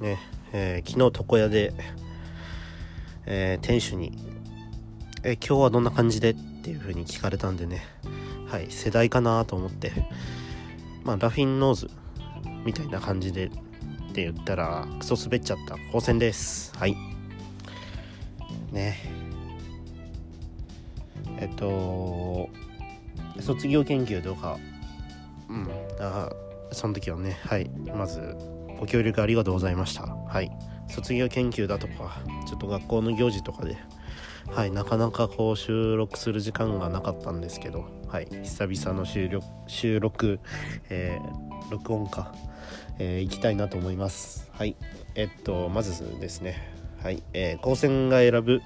ね、えー、昨日床屋で、えー、店主に、えー、今日はどんな感じで？っていう風に聞かれたんでね、はい、世代かなと思って、まあ、ラフィンノーズみたいな感じでって言ったら、クソ滑っちゃった高専です。はい。ね。えっと、卒業研究とか、うん、あその時はね、はい、まず、ご協力ありがとうございました。はい。卒業研究だとか、ちょっと学校の行事とかで、はい、なかなかこう収録する時間がなかったんですけど、はい、久々の収録、収録、えー、録音か、えー、行きたいなと思います。はい、えっと、まずですね、はい、えー、高専が選ぶ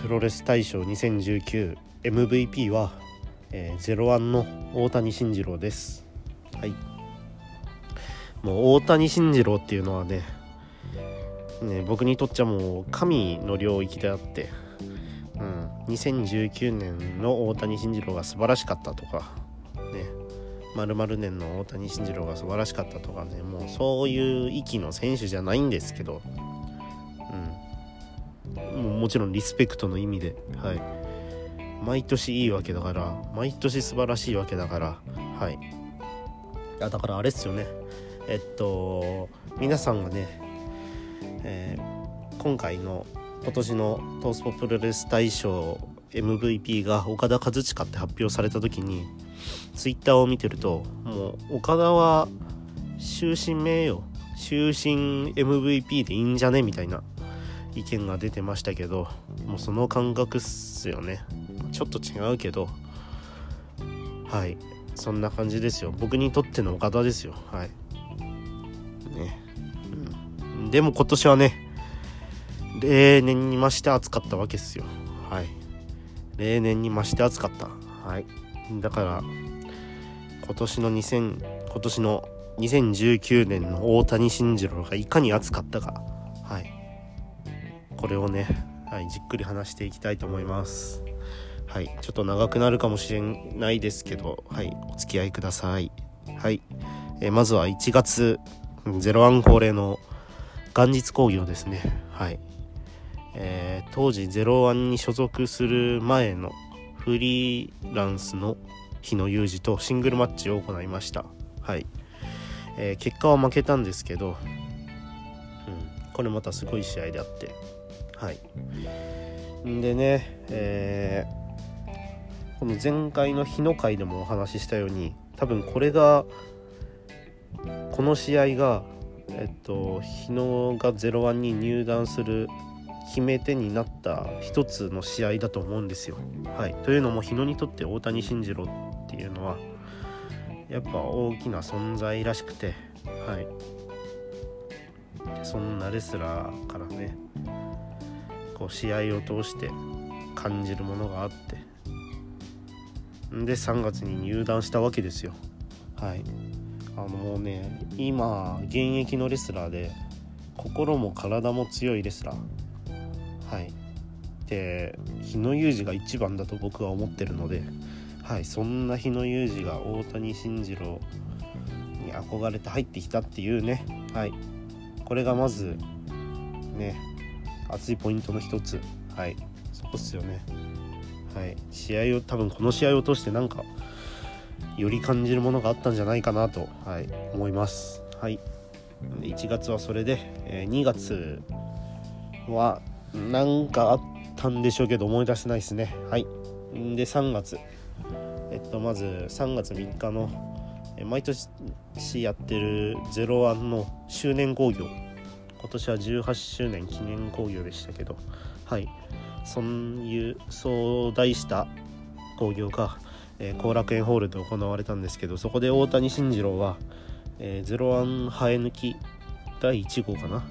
プロレス大賞 2019MVP は、えー、01の大谷慎次郎です。はい。もう大谷慎次郎っていうのはね、ね僕にとっちゃもう神の領域であって、うん、2019年の大谷慎次郎が素晴らしかったとか、ね、〇〇年の大谷慎次郎が素晴らしかったとかね、もうそういう域の選手じゃないんですけど、うん、もうもちろんリスペクトの意味で、はい。毎年いいわけだから、毎年素晴らしいわけだから、はい。あだからあれっすよね。えっと皆さんがね、えー、今回の今年のトースポプロレス大賞 MVP が岡田和親って発表された時にツイッターを見てるともう岡田は終身名誉終身 MVP でいいんじゃねみたいな意見が出てましたけどもうその感覚っすよね。ちょっと違うけどはい。そんな感じですよ。僕にとっての岡田ですよ。はい、でも今年はね例年に増して暑かったわけですよ。はい。例年に増して暑かった。はい。だから今年の2000今年の2019年の大谷慎次郎がいかに暑かったか。はい。これをね、はい、じっくり話していきたいと思います。はい。ちょっと長くなるかもしれないですけどはい。お付き合いください。はい、え、まずは1月01恒例の元日工業ですね。はい。えー、当時01に所属する前のフリーランスの日野裕二とシングルマッチを行いました。はい。えー、結果は負けたんですけど、うん、これまたすごい試合であって、はい。でね、えー、この前回の日の会でもお話ししたように、多分これがこの試合が、えっと、日野が0-1に入団する決め手になった一つの試合だと思うんですよ。はい、というのも日野にとって大谷慎次郎っていうのはやっぱ大きな存在らしくて、はい、そんなレスラーからねこう試合を通して感じるものがあってで3月に入団したわけですよ。はい、あのもうね今現役のレスラーで心も体も強いレスラー。はい。で日野裕二が一番だと僕は思ってるのではいそんな日野裕二が大谷慎次郎に憧れて入ってきたっていうね。はい。これがまずね熱いポイントの一つ。はい。そこっすよね。はい。試合を多分この試合を通してなんかより感じるものがあったんじゃないかなと、はい、思います。はい、1月はそれで、え、2月は何かあったんでしょうけど思い出せないですね。はい、で3月、えっと、まず3月3日の毎年やってる「01」の周年興行。今年は18周年記念興行でしたけどはい。そういうそう題した興行がえー、後楽園ホールで行われたんですけどそこで大谷慎次郎は、えー、01生え抜き第1号かな？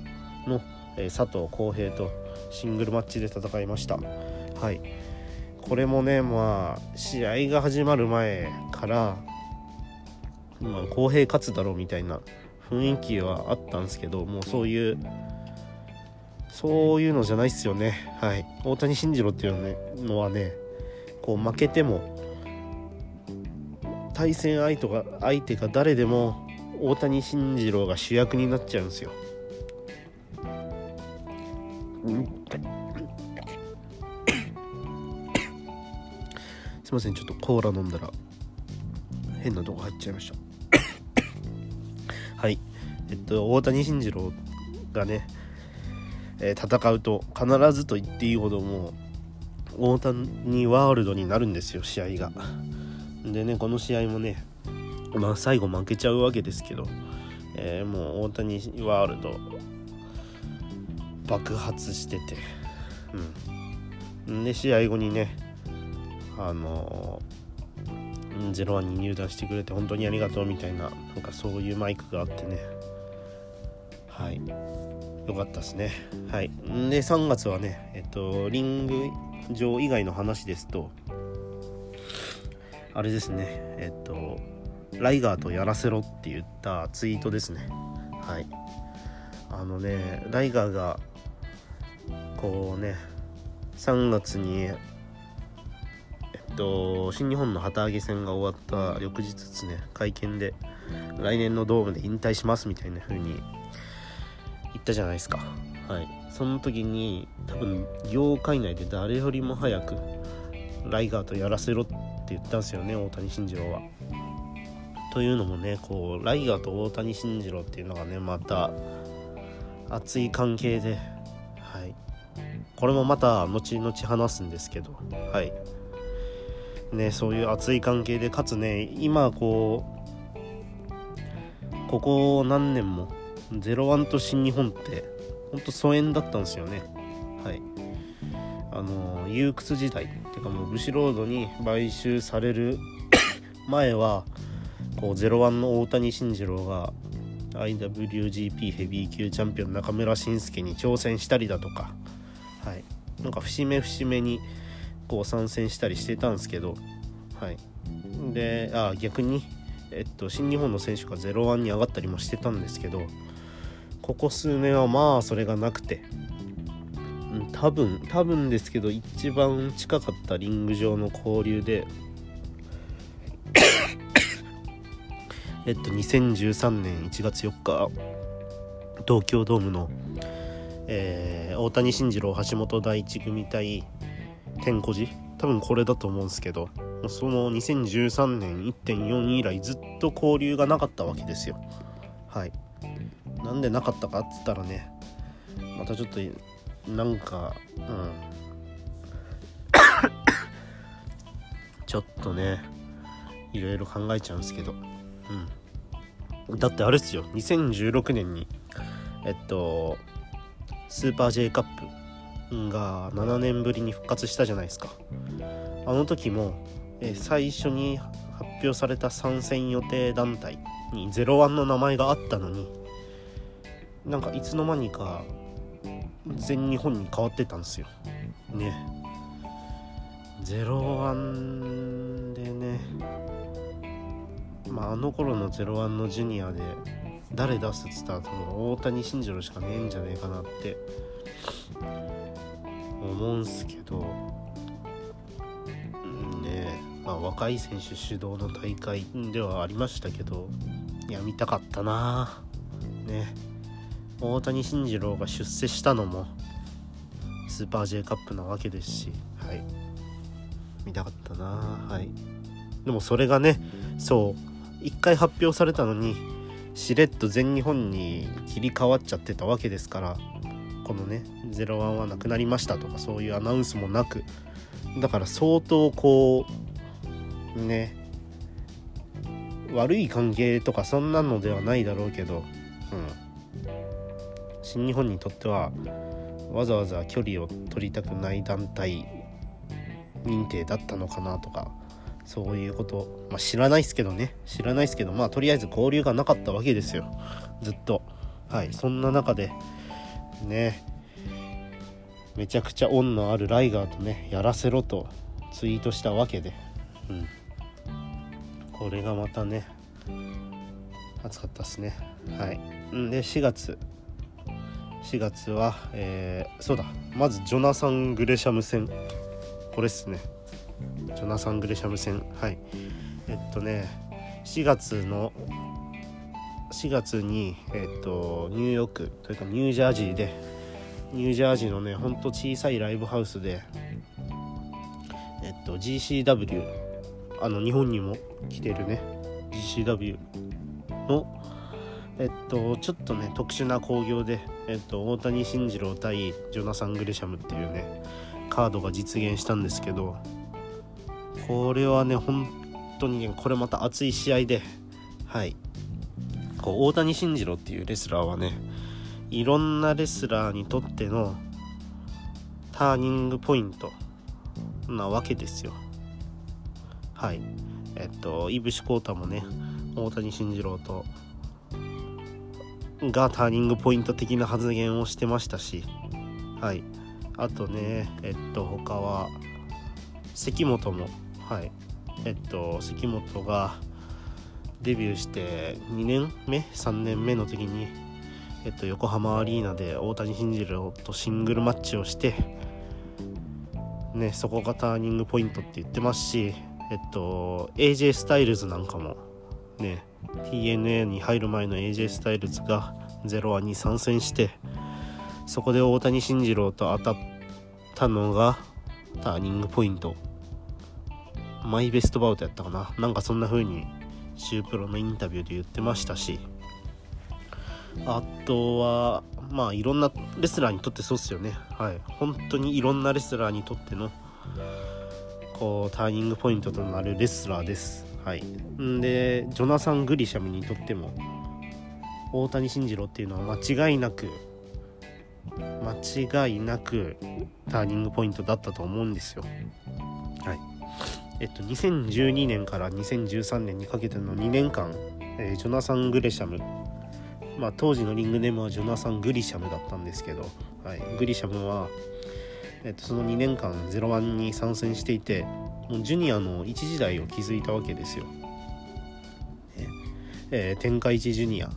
の、えー、佐藤浩平とシングルマッチで戦いました。はい。これもねまあ試合が始まる前からまあ公平勝つだろうみたいな雰囲気はあったんですけどもうそういうそういうのじゃないっすよね。はい。大谷慎次郎っていうのはねこう負けても対戦相手が相手が誰でも大谷慎次郎が主役になっちゃうんですよ。すいませんちょっとコーラ飲んだら変なとこ入っちゃいました。はい。えっと大谷慎次郎がね、えー、戦うと必ずと言っていいほどもう大谷ワールドになるんですよ試合が。でねこの試合もねまあ最後負けちゃうわけですけど、えー、もう大谷ワールド爆発しててうん。で試合後にねあのゼロワンに入団してくれて本当にありがとうみたいななんかそういうマイクがあってね。はい。よかったですね。はい。で3月はねえっとリング上以外の話ですとあれですね。えっとライガーとやらせろって言ったツイートですね。はい。あのねライガーがこうね3月にえっと新日本の旗揚げ戦が終わった翌日ですね会見で来年のドームで引退しますみたいな風に言ったじゃないですか。はい。その時に多分業界内で誰よりも早くライガーとやらせろって言ったんですよね大谷慎次郎は。というのもねこうライガーと大谷慎次郎っていうのがねまた熱い関係ではい。これもまた後々話すんですけどはい。ねそういう熱い関係でかつね今こうここ何年も01と新日本ってほんと疎遠だったんですよね。はい。あの窮屈時代。かもうブシロードに買収される 前はこう01の大谷慎次郎が IWGP ヘビー級チャンピオン中村慎介に挑戦したりだとかはい。なんか節目節目にこう参戦したりしてたんですけどはい。であ逆にえっと新日本の選手が01に上がったりもしてたんですけどここ数年はまあそれがなくて多分多分ですけど一番近かったリング上の交流で えっと2013年1月4日東京ドームの、えー、大谷慎次郎橋本大一組対天小寺多分これだと思うんですけどその2013年1.4以来ずっと交流がなかったわけですよ。はい。なんでなかったかっつったらねまたちょっとなんかうん。ちょっとねいろいろ考えちゃうんですけど。うん。だってあれっすよ。2016年にえっとスーパー J カップが7年ぶりに復活したじゃないですか。あの時もえ最初に発表された参戦予定団体に01の名前があったのになんかいつの間にか全日本に変わってたんですよ。ね。01でね。まああの頃の01のジュニアで誰出すっつったら多分大谷慎次郎しかねえんじゃねえかなって。思うんすけど。ね。まあ若い選手主導の大会ではありましたけどいや見たかったな。ね。大谷慎次郎が出世したのもスーパー J カップなわけですし。はい。見たかったな。はい。でもそれがねそう一回発表されたのにしれっと全日本に切り替わっちゃってたわけですからこのね「01はなくなりました」とかそういうアナウンスもなく。だから相当こうね悪い関係とかそんなのではないだろうけどうん新日本にとってはわざわざ距離を取りたくない団体認定だったのかなとかそういうこと、まあ、知らないっすけどね。知らないっすけどまあとりあえず交流がなかったわけですよずっと。はいそんな中でねめちゃくちゃ恩のあるライガーとねやらせろとツイートしたわけで。うん。これがまたね暑かったっすね。はい。で4月。4月は、えー、そうだまずジョナサン・グレシャム戦。これっすね。ジョナサン・グレシャム戦。はい。えっとね4月の4月に、えっと、ニューヨークというかニュージャージーでニュージャージーのねほんと小さいライブハウスでえっと GCW あの日本にも来てるね GCW のえっとちょっとね特殊な興行で、えっと、大谷慎次郎対ジョナサン・グレシャムっていうねカードが実現したんですけどこれはね本当にねこれまた熱い試合ではい。こう大谷慎次郎っていうレスラーはねいろんなレスラーにとってのターニングポイントなわけですよ。はい。えっと井伏浩太もね大谷慎次郎とがターニングポイント的な発言をしてましたしはい。あとねえっと他は関本もはい。えっと関本がデビューして2年目？3年目の時に、えっと、横浜アリーナで大谷慎次郎とシングルマッチをしてねそこがターニングポイントって言ってますしえっと AJ スタイルズなんかもね TNA に入る前の AJ スタイルズが01に参戦してそこで大谷慎次郎と当たったのがターニングポイント。マイベストバウトやったかな。なんかそんな風にシュープロのインタビューで言ってましたし。あとはまあいろんなレスラーにとってそうっすよね。はい。本当にいろんなレスラーにとってのこうターニングポイントとなるレスラーです。はい。んでジョナサン・グリシャムにとっても大谷慎次郎っていうのは間違いなく間違いなくターニングポイントだったと思うんですよ。はい。えっと2012年から2013年にかけての2年間、えー、ジョナサン・グレシャム。まあ当時のリングネームはジョナサン・グリシャムだったんですけど、はい、グリシャムは、えっと、その2年間01に参戦していてジュニアの一時代を築いたわけですよ、ね。えー、天下一ジュニア。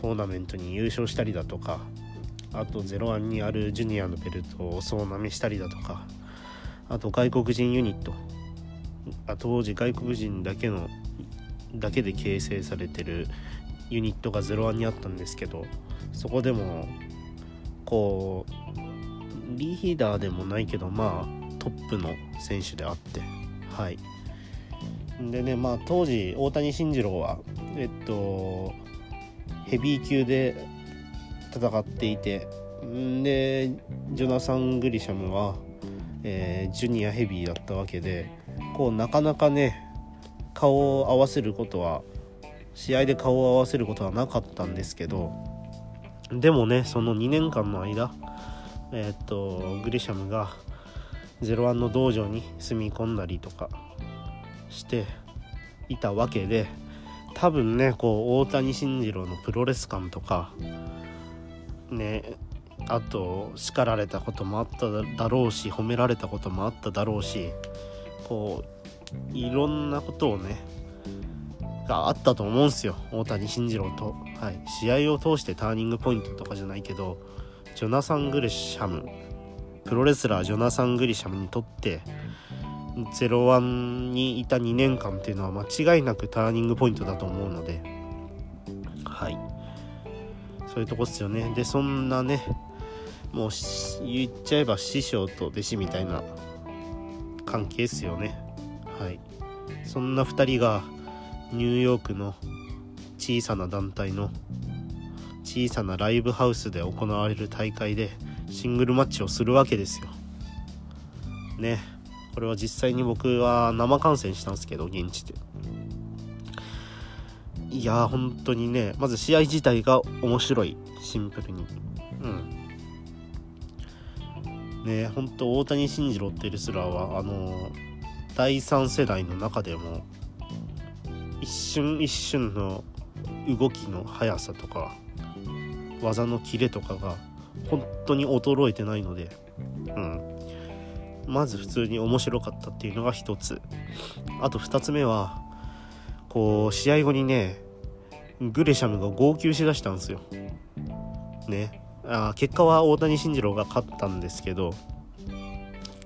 トーナメントに優勝したりだとか。あと01にあるジュニアのベルトを総なめしたりだとか。あと外国人ユニット。あ当時外国人だけのだけで形成されてるユニットが01にあったんですけど。そこでもこうリーダーでもないけどまあトップの選手であってはい。でねまあ当時大谷慎次郎はえっとヘビー級で戦っていてでジョナサン・グリシャムは、えー、ジュニアヘビーだったわけでこうなかなかね顔を合わせることは試合で顔を合わせることはなかったんですけどでもねその2年間の間えー、っとグリシャムが01の道場に住み込んだりとかしていたわけで多分ねこう大谷慎次郎のプロレス感とかねあと叱られたこともあっただろうし褒められたこともあっただろうしこういろんなことをねがあったと思うんすよ大谷慎次郎と、はい、試合を通してターニングポイントとかじゃないけどジョナサン・グリシャム。プロレスラージョナサン・グリシャムにとって01にいた2年間っていうのは間違いなくターニングポイントだと思うので。はい。そういうとこっすよね。でそんなねもう言っちゃえば師匠と弟子みたいな関係っすよね。はい。そんな2人がニューヨークの小さな団体の小さなライブハウスで行われる大会でシングルマッチをするわけですよ。ね。これは実際に僕は生観戦したんですけど現地で。いやー本当にねまず試合自体が面白い。シンプルに。うん。ね本当大谷慎次郎ってレスラーはあの第3世代の中でも一瞬一瞬の動きの速さとか技のキレとかが本当に衰えてないのでうん。まず普通に面白かったっていうのが一つ。あと二つ目はこう試合後にねグレシャムが号泣しだしたんですよ。ね。あ結果は大谷慎次郎が勝ったんですけど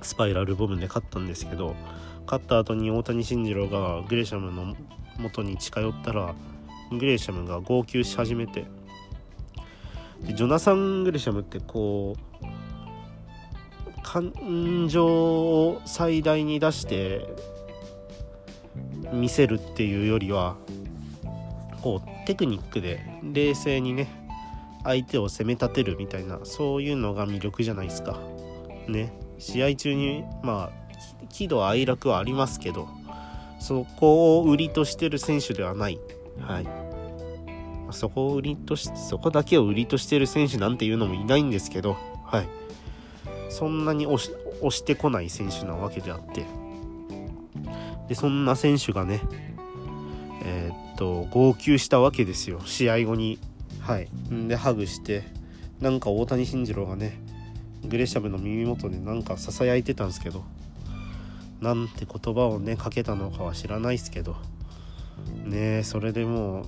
スパイラルボムで勝ったんですけど勝った後に大谷慎次郎がグレシャムの元に近寄ったらグレシャムが号泣し始めてジョナサン・グレシャムってこう感情を最大に出して見せるっていうよりはこうテクニックで冷静にね相手を攻め立てるみたいなそういうのが魅力じゃないですか。ね試合中にまあ喜怒哀楽はありますけどそこを売りとしてる選手ではない。はい。そこを売りとしそこだけを売りとしてる選手なんていうのもいないんですけど、はい。そんなに押してこない選手なわけであって。でそんな選手がねえー、っと号泣したわけですよ。試合後に。はい。でハグしてなんか大谷慎次郎がねグレシャムの耳元でなんかささやいてたんですけどなんて言葉をねかけたのかは知らないですけど。ねそれでもう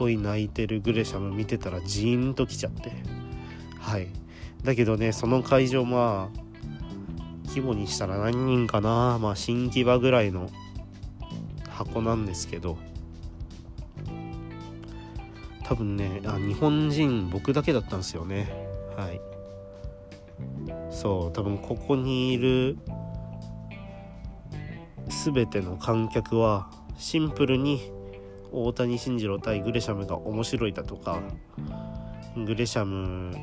すっごい泣いてるグレシャム見てたらジーンときちゃって。はい。だけどねその会場まあ規模にしたら何人かな。まあ新木場ぐらいの箱なんですけど。多分ねあ日本人僕だけだったんですよね。はい。そう多分ここにいる全ての観客はシンプルに大谷慎次郎対グレシャムが面白いだとかグレシャム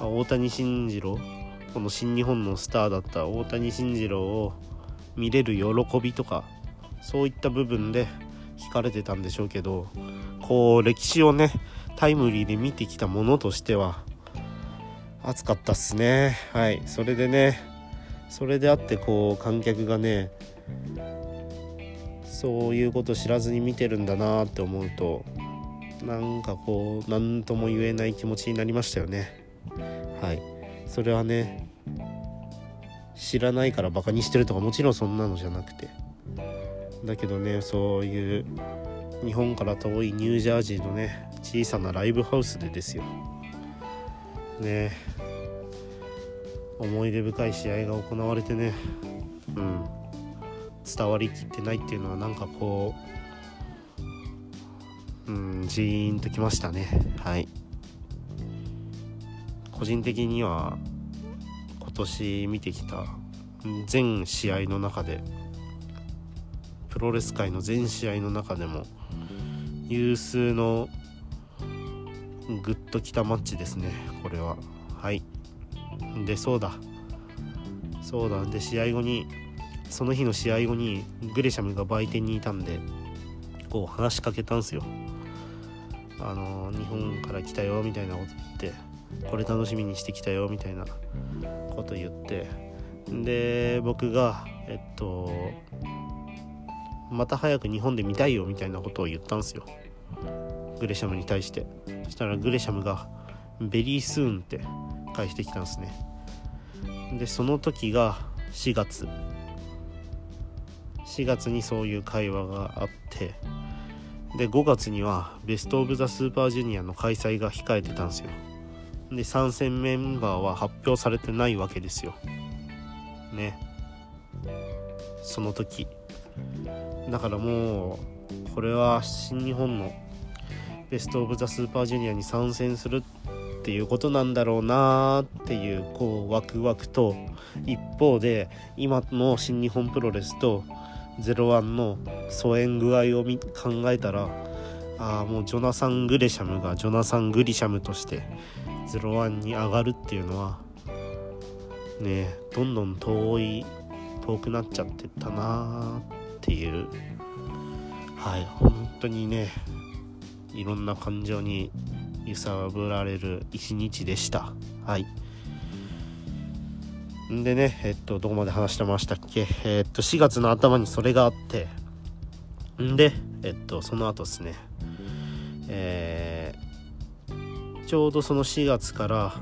大谷慎次郎この新日本のスターだった大谷慎次郎を見れる喜びとかそういった部分で惹かれてたんでしょうけどこう歴史をねタイムリーで見てきたものとしては熱かったっすね。はい。それでねそれであってこう観客がねそういうこと知らずに見てるんだなって思うとなんかこう何とも言えない気持ちになりましたよね。はい。それはね知らないからバカにしてるとかもちろんそんなのじゃなくて。だけどねそういう日本から遠いニュージャージーのね小さなライブハウスでですよ。ね。思い出深い試合が行われてね。うん。伝わりきってないっていうのはなんかこううんジーンときましたね。はい。個人的には今年見てきた全試合の中でプロレス界の全試合の中でも有数のグッときたマッチですねこれは。はい。でそうだ。そうだ。で試合後にその日の試合後にグレシャムが売店にいたんでこう話しかけたんすよ。あの日本から来たよみたいなこと言ってこれ楽しみにしてきたよみたいなこと言ってで僕がえっとまた早く日本で見たいよみたいなことを言ったんですよ。グレシャムに対して。そしたらグレシャムが「ベリースーン」って返してきたんですね。でその時が4月。4月にそういう会話があってで5月にはベスト・オブ・ザ・スーパージュニアの開催が控えてたんですよ。で参戦メンバーは発表されてないわけですよ。ね。その時。だからもうこれは新日本のベスト・オブ・ザ・スーパージュニアに参戦するっていうことなんだろうなっていうこうワクワクと一方で今の新日本プロレスと01の疎遠具合を考えたらあもうジョナサン・グレシャムがジョナサン・グリシャムとして01に上がるっていうのはねどんどん遠い遠くなっちゃってったなっていう。はい本当にねいろんな感情に揺さぶられる一日でした。はい。んでねえっとどこまで話してましたっけ？えっと4月の頭にそれがあって。んでえっとその後ですね。えー、ちょうどその4月から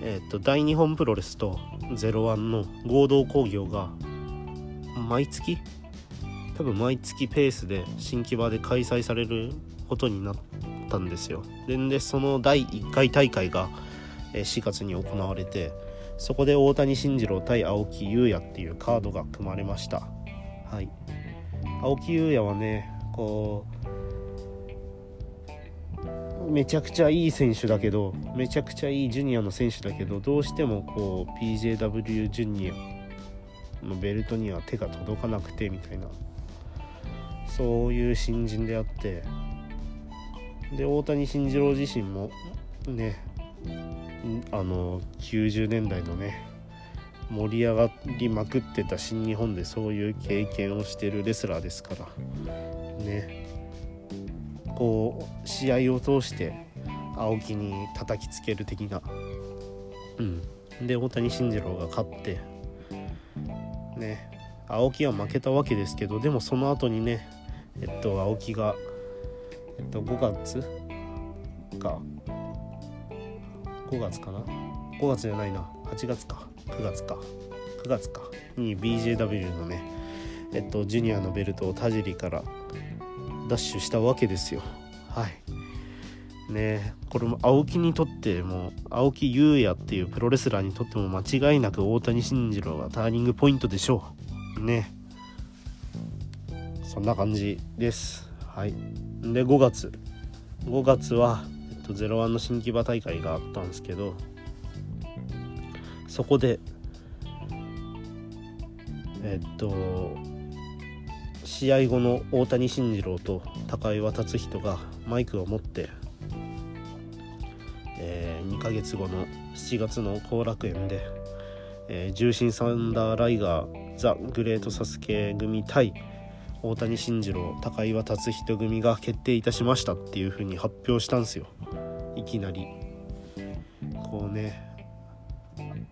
えっと大日本プロレスと01の合同興行が毎月？多分毎月ペースで新木場で開催されることになったんですよ。ででその第1回大会が4月に行われてそこで大谷慎次郎対青木優也っていうカードが組まれました。はい。青木優也はねこうめちゃくちゃいい選手だけどめちゃくちゃいいジュニアの選手だけどどうしてもこう PJW ジュニアのベルトには手が届かなくてみたいな。そういう新人であって。で大谷慎次郎自身もねあの90年代のね盛り上がりまくってた新日本でそういう経験をしてるレスラーですからね。こう試合を通して青木に叩きつける的な。うん。で大谷慎次郎が勝ってね。青木は負けたわけですけどでもその後にねえっと青木がえっと5月か5月かな？5月じゃないな。8月か。9月か。9月か。に BJW のねえっとジュニアのベルトを田尻からダッシュしたわけですよ。はい。ねこれも青木にとっても青木優也っていうプロレスラーにとっても間違いなく大谷慎次郎がターニングポイントでしょう。ね。そんな感じです。はい。で5月。5月は、と、01の新木場大会があったんですけどそこでえっと試合後の大谷慎次郎と高岩達人がマイクを持って、えー、2ヶ月後の7月の後楽園で、えー、重心サンダーライガーザ・グレート・サスケ組対大谷慎次郎高岩達人組が決定いたしましたっていう風に発表したんですよ。いきなり。こうね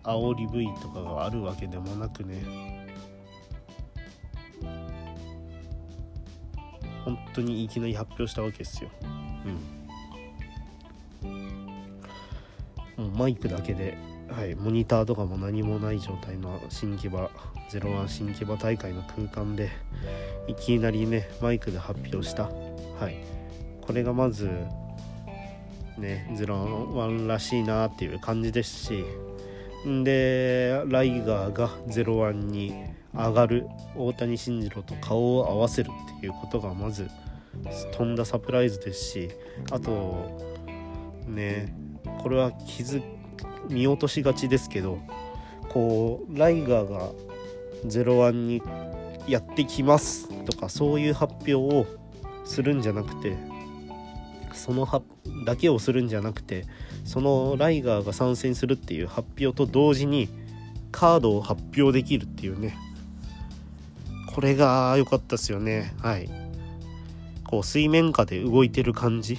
煽り V とかがあるわけでもなくね。本当にいきなり発表したわけですよ。うん。もうマイクだけではい、モニターとかも何もない状態の新木場01新木場大会の空間でいきなりねマイクで発表した。はい。これがまずね01らしいなっていう感じですしでライガーが01に上がる大谷慎次郎と顔を合わせるっていうことがまずとんだサプライズですしあとねこれは気づ見落としがちですけどこうライガーが01にやってきますとかそういう発表をするんじゃなくてそのはだけをするんじゃなくてそのライガーが参戦するっていう発表と同時にカードを発表できるっていうね。これが良かったですよね。はい。こう水面下で動いてる感じ。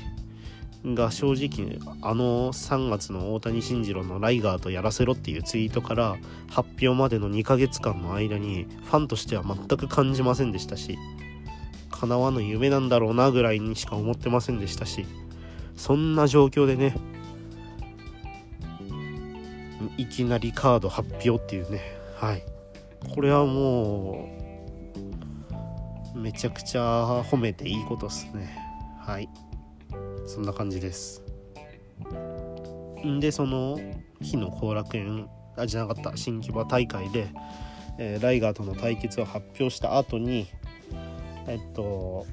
が正直あの3月の大谷慎次郎のライガーとやらせろっていうツイートから発表までの2ヶ月間の間にファンとしては全く感じませんでしたし叶わぬ夢なんだろうなぐらいにしか思ってませんでしたしそんな状況でねいきなりカード発表っていうねはい。これはもうめちゃくちゃ褒めていいことっすね。はい。そんな感じです。んでその日の後楽園あじゃなかった新木場大会で、えー、ライガーとの対決を発表した後にえっと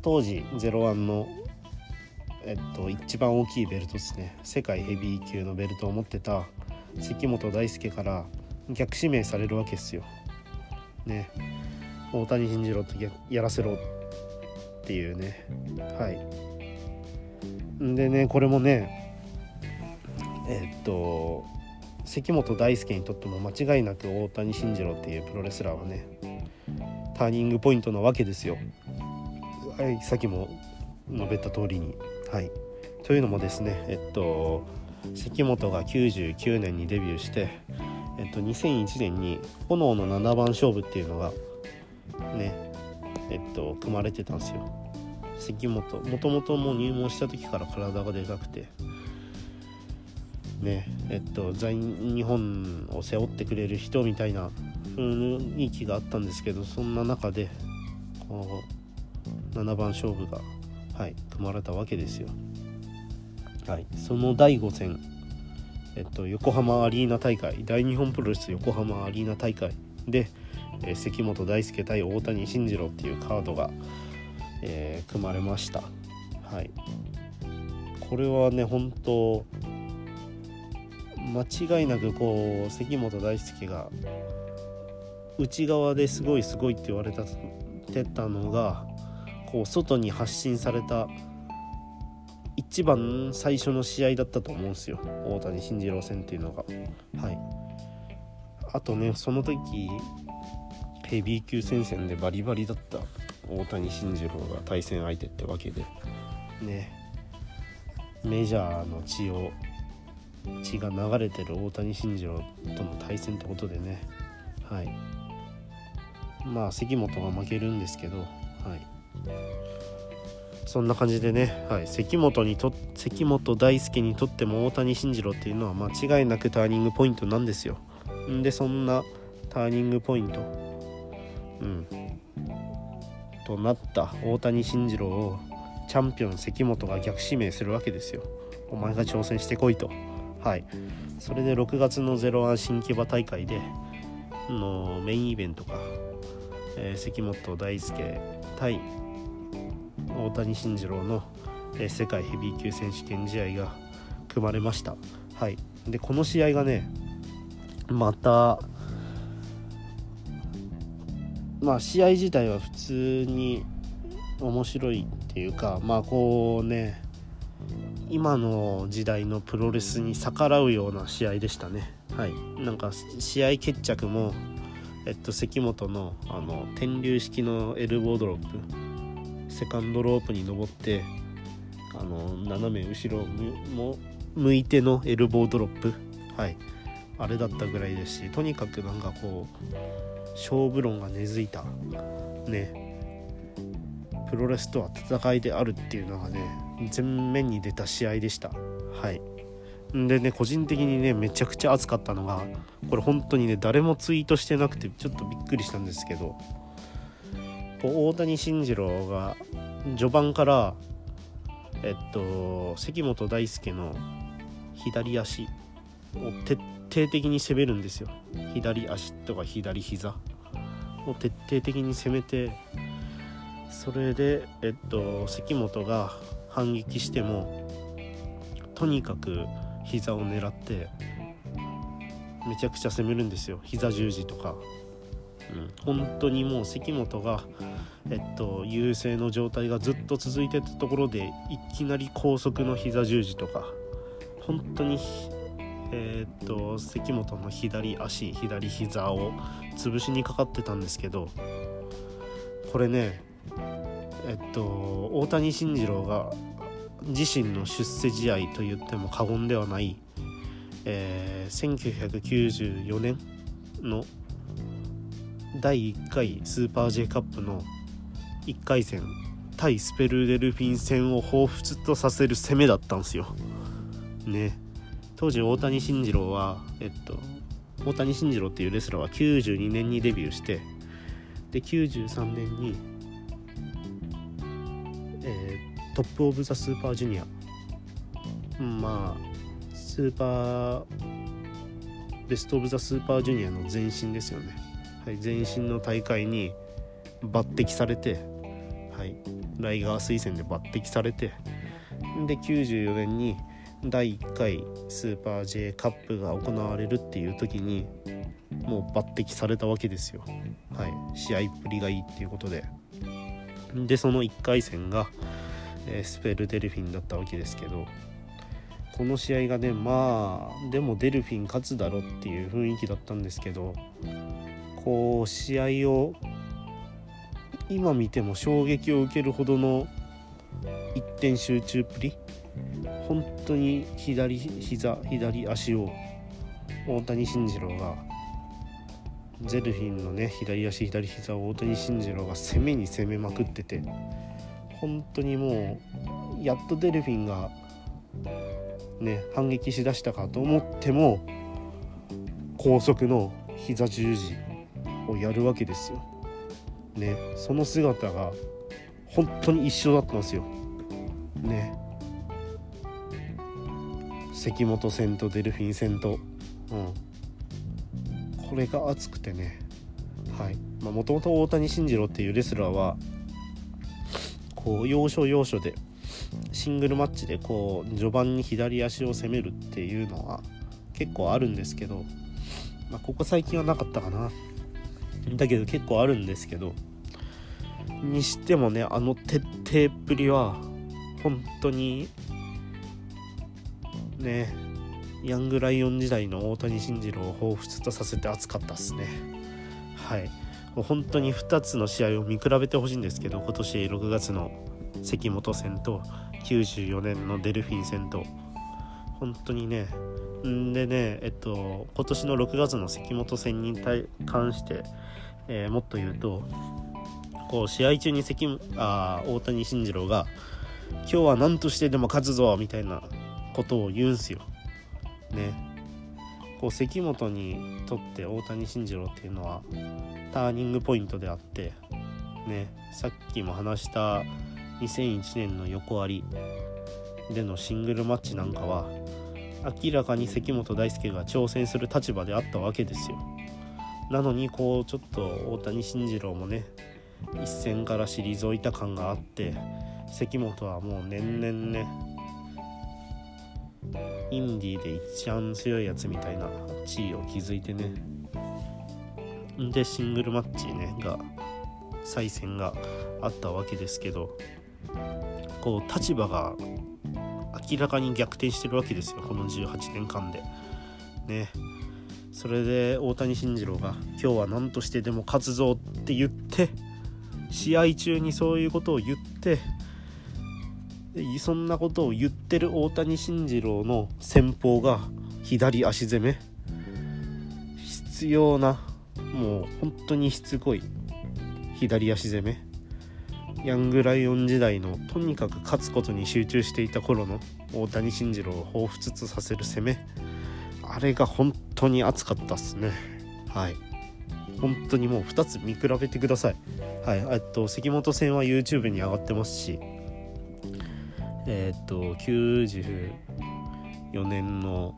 当時01のえっと一番大きいベルトですね。世界ヘビー級のベルトを持ってた関本大輔から逆指名されるわけですよ。ね。大谷慎次郎とやらせろっていうね。はい。でねこれもねえっと関本大輔にとっても間違いなく大谷慎次郎っていうプロレスラーはねターニングポイントなわけですよ。はい、さっきも述べた通りに。はい、というのもですねえっと関本が99年にデビューして、えっと、2001年に「炎の7番勝負」っていうのがねえっと組まれてたんですよ。関本もともともう入門した時から体がでかくて。ねえっと在日本を背負ってくれる人みたいな雰囲気があったんですけどそんな中でこう7番勝負がはい組まれたわけですよ。はい。その第5戦えっと横浜アリーナ大会大日本プロレス横浜アリーナ大会で、えー、関本大輔対大谷慎次郎っていうカードがえー、組まれました。はい。これはね本当間違いなくこう関本大輔が内側ですごいすごいって言われたてたのがこう外に発信された一番最初の試合だったと思うんですよ。大谷慎次郎戦っていうのが。はい。あとねその時ヘビー級戦線でバリバリだった。大谷慎次郎が対戦相手ってわけで。ね。メジャーの血を血が流れてる大谷慎次郎との対戦ってことでね。はい。まあ関本が負けるんですけどはい。そんな感じでね、はい、関本にと関本大輔にとっても大谷慎次郎っていうのは間違いなくターニングポイントなんですよ。でそんなターニングポイント。うん。となった大谷慎次郎をチャンピオン関本が逆指名するわけですよ。お前が挑戦してこいと。はい。それで6月の01新木場大会でのメインイベントが、えー、関本大輔対大谷慎次郎の、えー、世界ヘビー級選手権試合が組まれました。はい。でこの試合がねまたまあ試合自体は普通に面白いっていうかまあこうね今の時代のプロレスに逆らうような試合でしたね。はい。なんか試合決着もえっと関本のあの天竜式のエルボードロップセカンドロープに登ってあの斜め後ろも向いてのエルボードロップ。はい。あれだったぐらいですしとにかくなんかこう勝負論が根付いた。ね。プロレスとは戦いであるっていうのがね前面に出た試合でした。はい。でね個人的にねめちゃくちゃ熱かったのがこれ本当にね誰もツイートしてなくてちょっとびっくりしたんですけど大谷慎次郎が序盤からえっと関本大輔の左足を徹底的に攻めるんですよ。左足とか左膝を徹底的に攻めてそれでえっと関本が反撃してもとにかく膝を狙ってめちゃくちゃ攻めるんですよ。膝十字とか、うん、本当にもう関本がえっと優勢の状態がずっと続いてたところでいきなり高速の膝十字とか本当にえー、っと関本の左足左膝を潰しにかかってたんですけどこれねえっと大谷慎次郎が自身の出世試合と言っても過言ではない、えー、1994年の第1回スーパー J カップの1回戦対スペルデルフィン戦を彷彿とさせる攻めだったんですよ。ね当時大谷慎次郎はえっと大谷慎次郎っていうレスラーは92年にデビューしてで93年にえー、トップ・オブ・ザ・スーパージュニア。まあスーパーベスト・オブ・ザ・スーパージュニアの前身ですよね、はい、前身の大会に抜擢されて、はい、ライガー推薦で抜擢されてで94年に第1回スーパー J カップが行われるっていう時にもう抜擢されたわけですよ、はい、試合っぷりがいいっていうことで。でその1回戦が、え、スペルデルフィンだったわけですけどこの試合がねまあでもデルフィン勝つだろっていう雰囲気だったんですけどこう試合を今見ても衝撃を受けるほどの一点集中っぷり本当に左膝左足を大谷慎次郎がゼルフィンのね左足左膝を大谷慎次郎が攻めに攻めまくってて本当にもうやっとデルフィンがね反撃しだしたかと思っても高速の膝十字をやるわけですよ。ねその姿が本当に一緒だったんですよ。ね関本戦とデルフィン戦と。うん。これが熱くてね。もともと大谷慎次郎っていうレスラーはこう要所要所でシングルマッチでこう序盤に左足を攻めるっていうのは結構あるんですけど、まあ、ここ最近はなかったかな。だけど結構あるんですけどにしてもねあの徹底っぷりは本当にね。ヤングライオン時代の大谷慎次郎を彷彿とさせて熱かったっすね。はい。もう本当に2つの試合を見比べてほしいんですけど今年6月の関本戦と94年のデルフィン戦と。本当にね。んでねえっと今年の6月の関本戦に関して、えー、もっと言うとこう試合中に関あ大谷慎次郎が「今日は何としてでも勝つぞ」みたいなことを言うんすよ。ね。こう関本にとって大谷慎次郎っていうのはターニングポイントであってねさっきも話した2001年の横ありでのシングルマッチなんかは明らかに関本大輔が挑戦する立場であったわけですよなのにこうちょっと大谷慎次郎もね一線から退いた感があって関本はもう年々ねインディーで一番強いやつみたいな地位を築いてね。でシングルマッチねが再戦があったわけですけどこう立場が明らかに逆転してるわけですよこの18年間で。ね。それで大谷慎次郎が「今日は何としてでも勝つぞ」って言って試合中にそういうことを言ってそんなことを言ってる大谷慎次郎の戦法が左足攻め。必要なもう本当にしつこい左足攻め。ヤングライオン時代のとにかく勝つことに集中していた頃の大谷慎次郎を彷彿とさせる攻め。あれが本当に熱かったっすね。はい。本当にもう2つ見比べてください。はい。えっと関本戦は YouTube に上がってますしえっと94年の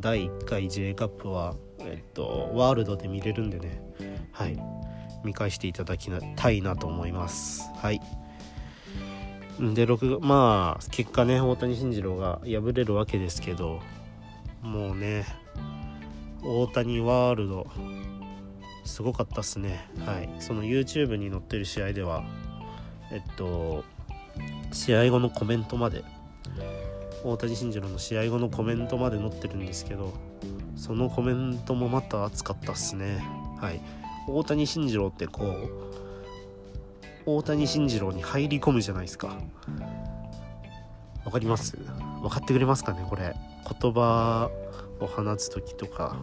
第1回 J カップはえっとワールドで見れるんでね。はい。見返していただきたいなと思います。はい。で6まあ結果ね大谷慎次郎が敗れるわけですけどもうね大谷ワールドすごかったっすね。はい。その YouTube に載ってる試合ではえっと試合後のコメントまで。大谷慎次郎の試合後のコメントまで載ってるんですけどそのコメントもまた熱かったっすね。はい。大谷慎次郎ってこう大谷慎次郎に入り込むじゃないですか。わかります？分かってくれますかねこれ。言葉を放つ時とか。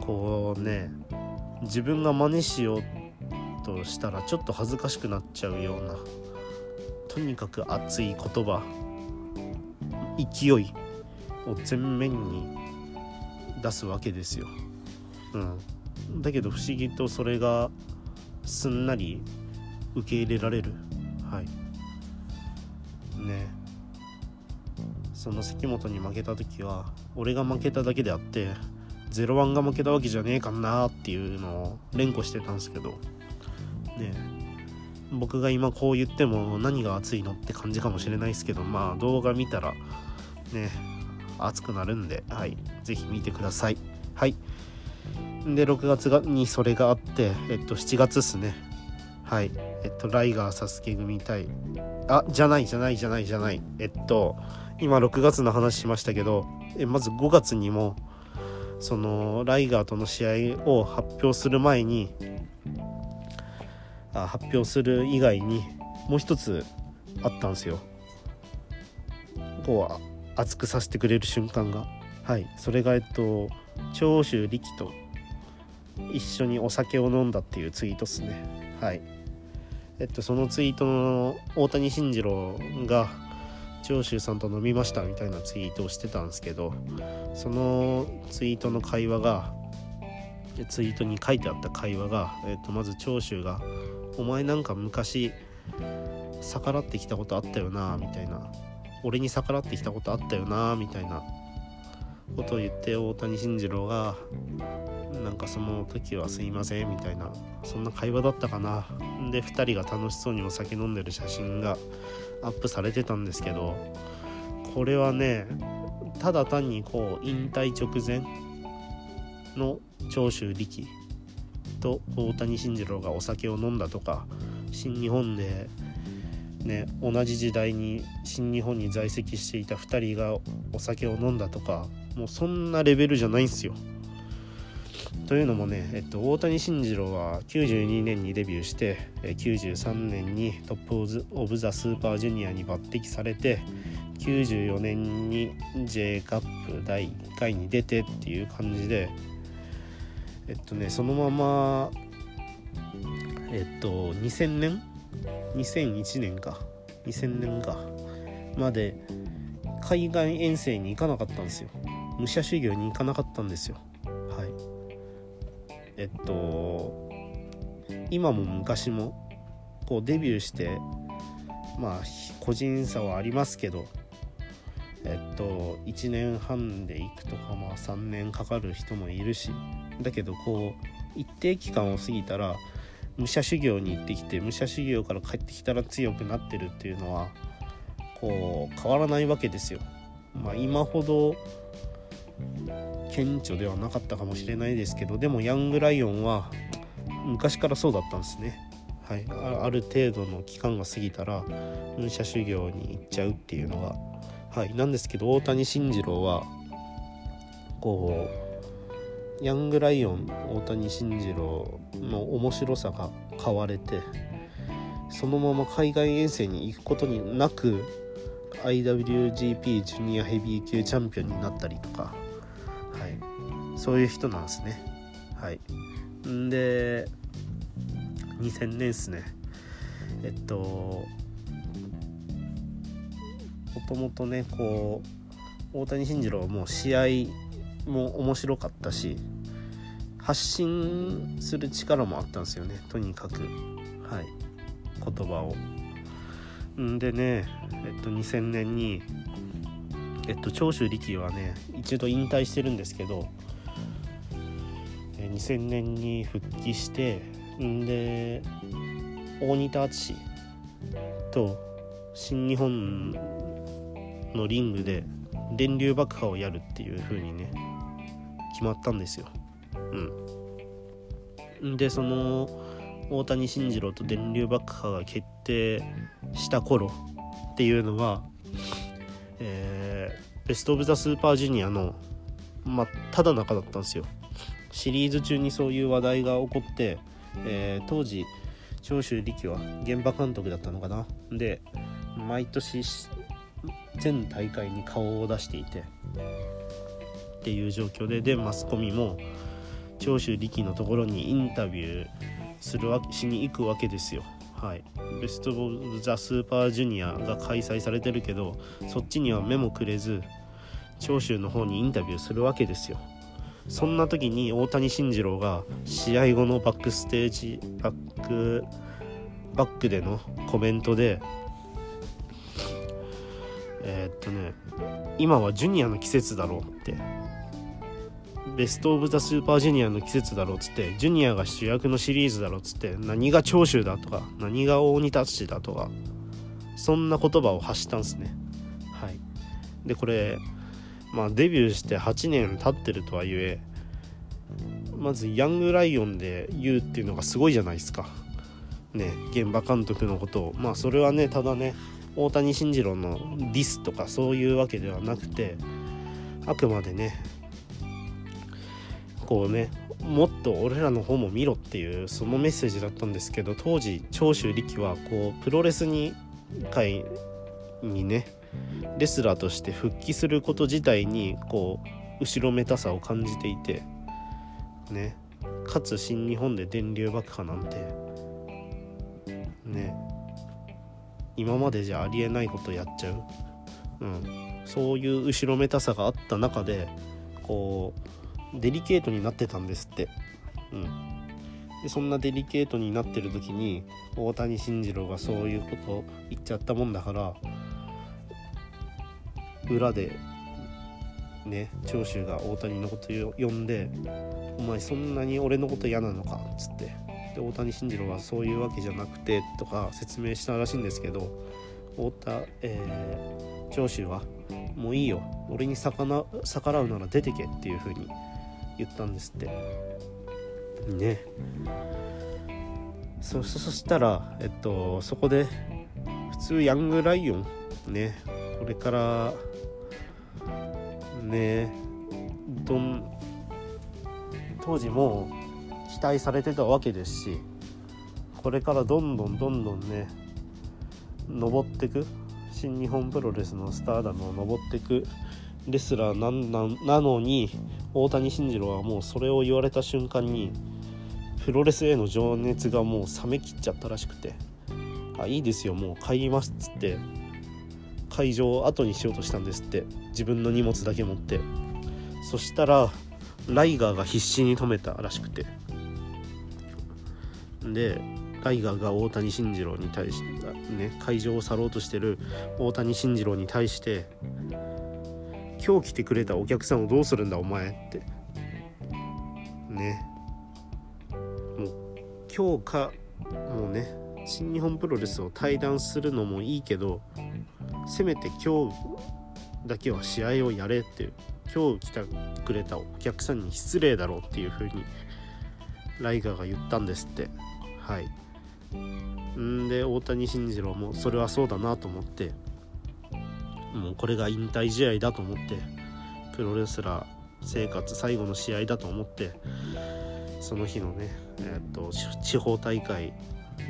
こうね自分が真似しようとしたらちょっと恥ずかしくなっちゃうようなとにかく熱い言葉勢いを前面に出すわけですよ。うん、だけど不思議とそれがすんなり受け入れられる。はい。ね。その関本に負けた時は俺が負けただけであって01が負けたわけじゃねえかなっていうのを連呼してたんですけど。ね。え僕が今こう言っても何が熱いのって感じかもしれないですけどまあ動画見たらね熱くなるんではい是非見てください。はい。で6月にそれがあってえっと7月っすね。はい。えっとライガーサスケ組対あじゃないじゃないじゃないじゃない。えっと今6月の話しましたけどえまず5月にもそのライガーとの試合を発表する前に発表する以外にもう一つあったんですよ。こう熱くさせてくれる瞬間が。はい。それがえっと長州力と一緒にお酒を飲んだっていうツイートっすね。はい。えっとそのツイートの大谷慎次郎が長州さんと飲みましたみたいなツイートをしてたんですけどそのツイートの会話がツイートに書いてあった会話が、えっと、まず長州が「お前なんか昔逆らってきたことあったよな」みたいな「俺に逆らってきたことあったよな」みたいな。ことを言って大谷慎次郎がなんかその時はすいませんみたいな。そんな会話だったかな。で2人が楽しそうにお酒飲んでる写真がアップされてたんですけどこれはねただ単にこう引退直前の長州力。と大谷慎次郎がお酒を飲んだとか新日本でね同じ時代に新日本に在籍していた2人がお酒を飲んだとかもうそんなレベルじゃないんですよ。というのもね、えっと、大谷慎次郎は92年にデビューして93年にトップオブ・ザ・スーパージュニアに抜擢されて94年に J カップ第1回に出てっていう感じでえっとねそのままえっと2000年？2001年か。2000年か。まで海外遠征に行かなかったんですよ。武者修行に行かなかったんですよ。はい。えっと今も昔もこうデビューしてまあ個人差はありますけどえっと1年半で行くとかまあ3年かかる人もいるしだけどこう一定期間を過ぎたら武者修行に行ってきて武者修行から帰ってきたら強くなってるっていうのはこう変わらないわけですよ。まあ、今ほど顕著ではなかったかもしれないですけどでもヤングライオンは昔からそうだったんですね。はい、ある程度の期間が過ぎたら武者修行に行っちゃうっていうのが、はい、なんですけど大谷慎次郎はこうヤングライオン大谷慎次郎の面白さが買われてそのまま海外遠征に行くことになく IWGP ジュニアヘビー級チャンピオンになったりとか、はい、そういう人なんですね。はい、んで2000年ですねえっともともとねこう大谷慎次郎はもう試合も面白かったし発信する力もあったんですよねとにかく。はい。言葉を。んでねえっと2000年にえっと長州力はね一度引退してるんですけど2000年に復帰してんで大仁田淳と新日本のリングで電流爆破をやるっていう風にね決まったんですよ。うん、でその大谷慎次郎と電流爆破が決定した頃っていうのは、えー、ベスト・オブ・ザ・スーパージュニアの真っただ中だったんですよ。シリーズ中にそういう話題が起こって、えー、当時長州力は現場監督だったのかなで毎年全大会に顔を出していてっていう状況ででマスコミも長州力のところにインタビューするわしに行くわけですよ。はい、ベスト・オブ・ザ・スーパージュニアが開催されてるけどそっちには目もくれず長州の方にインタビューするわけですよ。そんな時に大谷慎次郎が試合後のバックステージバックバックでのコメントでえー、っとね今はジュニアの季節だろうって。ベスト・オブ・ザ・スーパージュニアの季節だろうっつってジュニアが主役のシリーズだろうっつって何が長州だとか何が大仁田淳だとかそんな言葉を発したんですね。はい。でこれまあデビューして8年経ってるとはいえまずヤングライオンで言うっていうのがすごいじゃないですか。ね現場監督のことを。まあそれはねただね大谷慎次郎のディスとかそういうわけではなくてあくまでねこうねもっと俺らの方も見ろっていうそのメッセージだったんですけど当時長州力はこうプロレスに界にねレスラーとして復帰すること自体にこう後ろめたさを感じていてねかつ新日本で電流爆破なんてね今までじゃありえないことやっちゃう、うん、そういう後ろめたさがあった中でこうデリケートになってたんですって、うん、でそんなデリケートになってる時に大谷慎次郎がそういうこと言っちゃったもんだから裏でね長州が大谷のこと呼んで「お前そんなに俺のこと嫌なのか」っつって。大谷慎次郎はそういうわけじゃなくてとか説明したらしいんですけど太田、えー、長州は「もういいよ。俺に逆逆らうなら出てけ」っていう風に言ったんですって。ね。そそしたらえっとそこで普通ヤングライオンね。これからねどん当時も期待されてたわけですしこれからどんどんどんどんね登ってく。新日本プロレスのスターダムを登ってく。レスラーななんなのに大谷慎次郎はもうそれを言われた瞬間にプロレスへの情熱がもう冷めきっちゃったらしくて「あいいですよもう帰ります」っつって会場を後にしようとしたんですって自分の荷物だけ持って。そしたらライガーが必死に止めたらしくて。でライガーが大谷慎次郎に対して、ね、会場を去ろうとしてる大谷慎次郎に対して「今日来てくれたお客さんをどうするんだお前」って。ね。もう今日かもうね新日本プロレスを退団するのもいいけどせめて今日だけは試合をやれって今日来てくれたお客さんに失礼だろうっていう風にライガーが言ったんですって。はいんで大谷慎次郎もそれはそうだなと思ってもうこれが引退試合だと思ってプロレスラー生活最後の試合だと思ってその日のね、えー、っと地方大会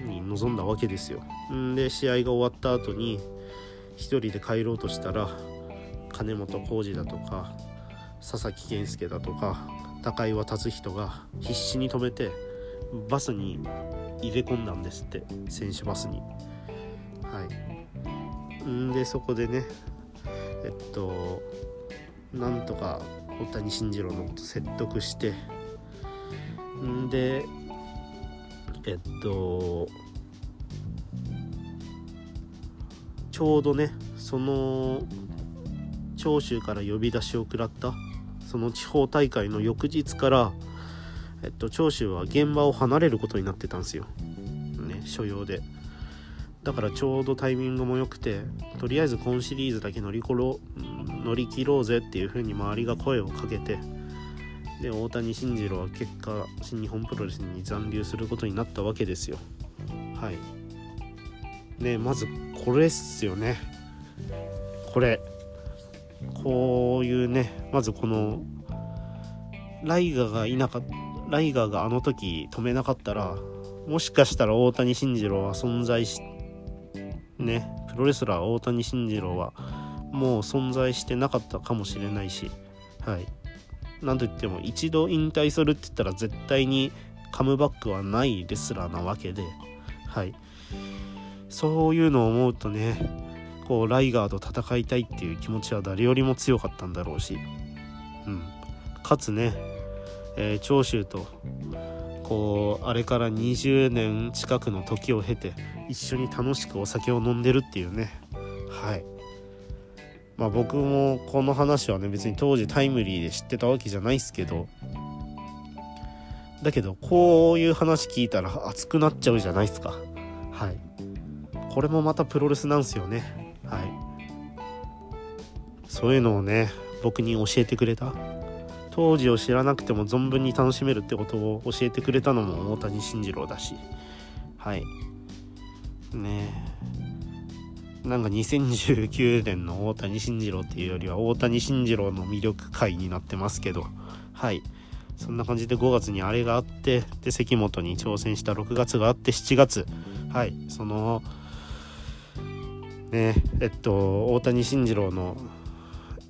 に臨んだわけですよ。んで試合が終わった後に1人で帰ろうとしたら金本浩二だとか佐々木健介だとか高岩達人が必死に止めてバスに入れ込んだんですって選手バスに。はい。んでそこでねえっとなんとか大谷慎次郎のこと説得してんでえっとちょうどねその長州から呼び出しを食らったその地方大会の翌日からえっと、長州は現場を離れることになってたんですよ、ね、所用で。だからちょうどタイミングも良くてとりあえず今シリーズだけ乗りころ乗り切ろうぜっていう風に周りが声をかけてで大谷慎次郎は結果新日本プロレスに残留することになったわけですよ。はい。ねまずこれっすよね。これ。こういうねまずこのライガがいなかったライガーがあの時止めなかったらもしかしたら大谷慎次郎は存在しねプロレスラー大谷慎次郎はもう存在してなかったかもしれないしはい。なんといっても一度引退するって言ったら絶対にカムバックはないレスラーなわけではい。そういうのを思うとねこうライガーと戦いたいっていう気持ちは誰よりも強かったんだろうしうん。かつねえー、長州とこうあれから20年近くの時を経て一緒に楽しくお酒を飲んでるっていうね。はい。まあ僕もこの話はね別に当時タイムリーで知ってたわけじゃないっすけど。だけどこういう話聞いたら熱くなっちゃうじゃないっすか。はい。これもまたプロレスなんすよね。はい。そういうのをね僕に教えてくれた当時を知らなくても存分に楽しめるってことを教えてくれたのも大谷慎次郎だし。はい。ねえ。なんか2019年の大谷慎次郎っていうよりは大谷慎次郎の魅力回になってますけど。はい。そんな感じで5月にあれがあってで関本に挑戦した6月があって7月。はい。そのねえっと大谷慎次郎の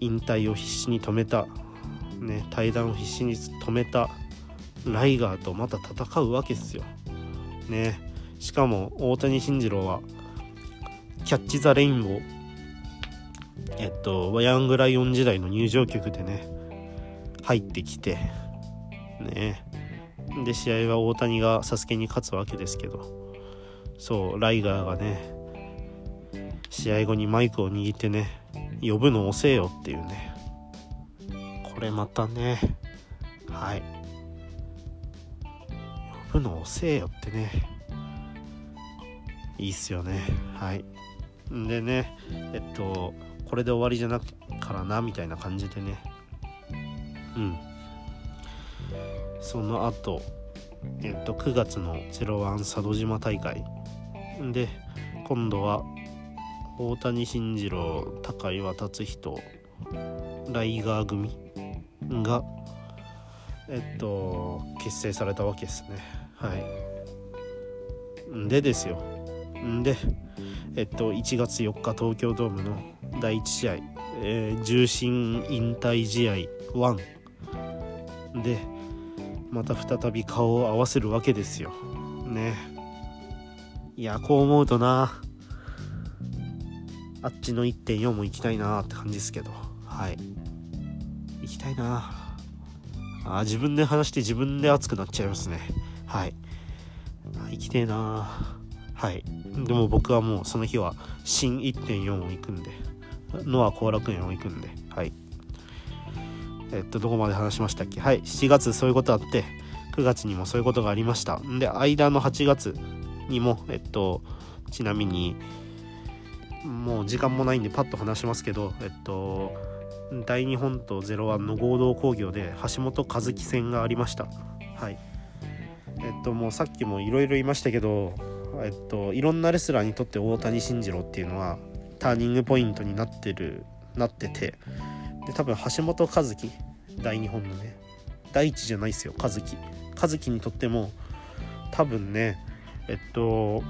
引退を必死に止めたね対談を必死に止めたライガーとまた戦うわけですよ。ねしかも大谷慎次郎はキャッチ・ザ・レインボーえっとヤングライオン時代の入場曲でね入ってきてねで試合は大谷がサスケに勝つわけですけどそうライガーがね試合後にマイクを握ってね呼ぶの遅えよっていうねこれまたね。はい。呼ぶの遅えよってね。いいっすよね。はい。でねえっとこれで終わりじゃなくからなみたいな感じでね。うん。その後えっと9月の01佐渡島大会。で今度は大谷慎次郎高岩達人ライガー組。がえっと結成されたわけですね。はい。でですよ。でえっと1月4日東京ドームの第1試合、えー、重心引退試合1でまた再び顔を合わせるわけですよ。ね。いやこう思うとな。あっちの1.4も行きたいなって感じですけど。はい。きたいな。あ自分で話して自分で熱くなっちゃいますね。はい。行きてえなはい。でも僕はもうその日は新1.4を行くんで。ノア後楽園を行くんで。はい。えっとどこまで話しましたっけ？はい。7月そういうことあって9月にもそういうことがありました。で間の8月にもえっとちなみにもう時間もないんでパッと話しますけどえっと大日本と01の合同工業で橋本和樹戦がありました。はい。えっともうさっきもいろいろ言いましたけどえっといろんなレスラーにとって大谷慎次郎っていうのはターニングポイントになってるなっててで多分橋本和樹大日本のね第一じゃないですよ和樹。和樹にとっても多分ねえっと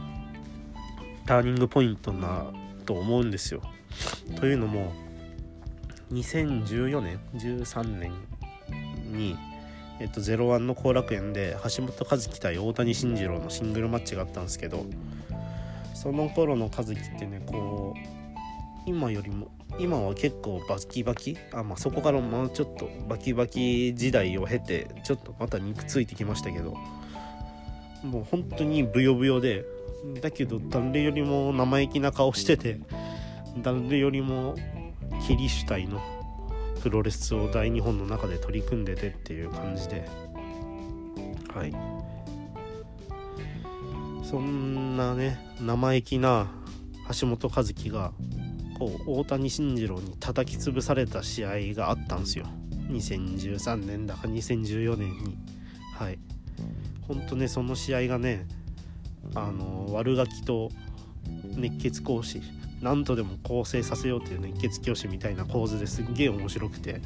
ターニングポイントなと思うんですよ。というのも2014年13年に、えっと、01の後楽園で橋本和樹対大谷慎次郎のシングルマッチがあったんですけどその頃の和樹ってねこう今よりも今は結構バキバキあまあそこからもうちょっとバキバキ時代を経てちょっとまた肉ついてきましたけどもう本当にブヨブヨでだけど誰よりも生意気な顔してて誰よりもキリシュ体のプロレスを大日本の中で取り組んでてっていう感じで。はい。そんなね生意気な橋本和樹がこう大谷慎次郎に叩き潰された試合があったんですよ。2013年だか2014年に。はい。ほんとねその試合がねあの悪ガキと熱血講師何とでも構成させようっていう熱血教師みたいな構図ですっげえ面白くて。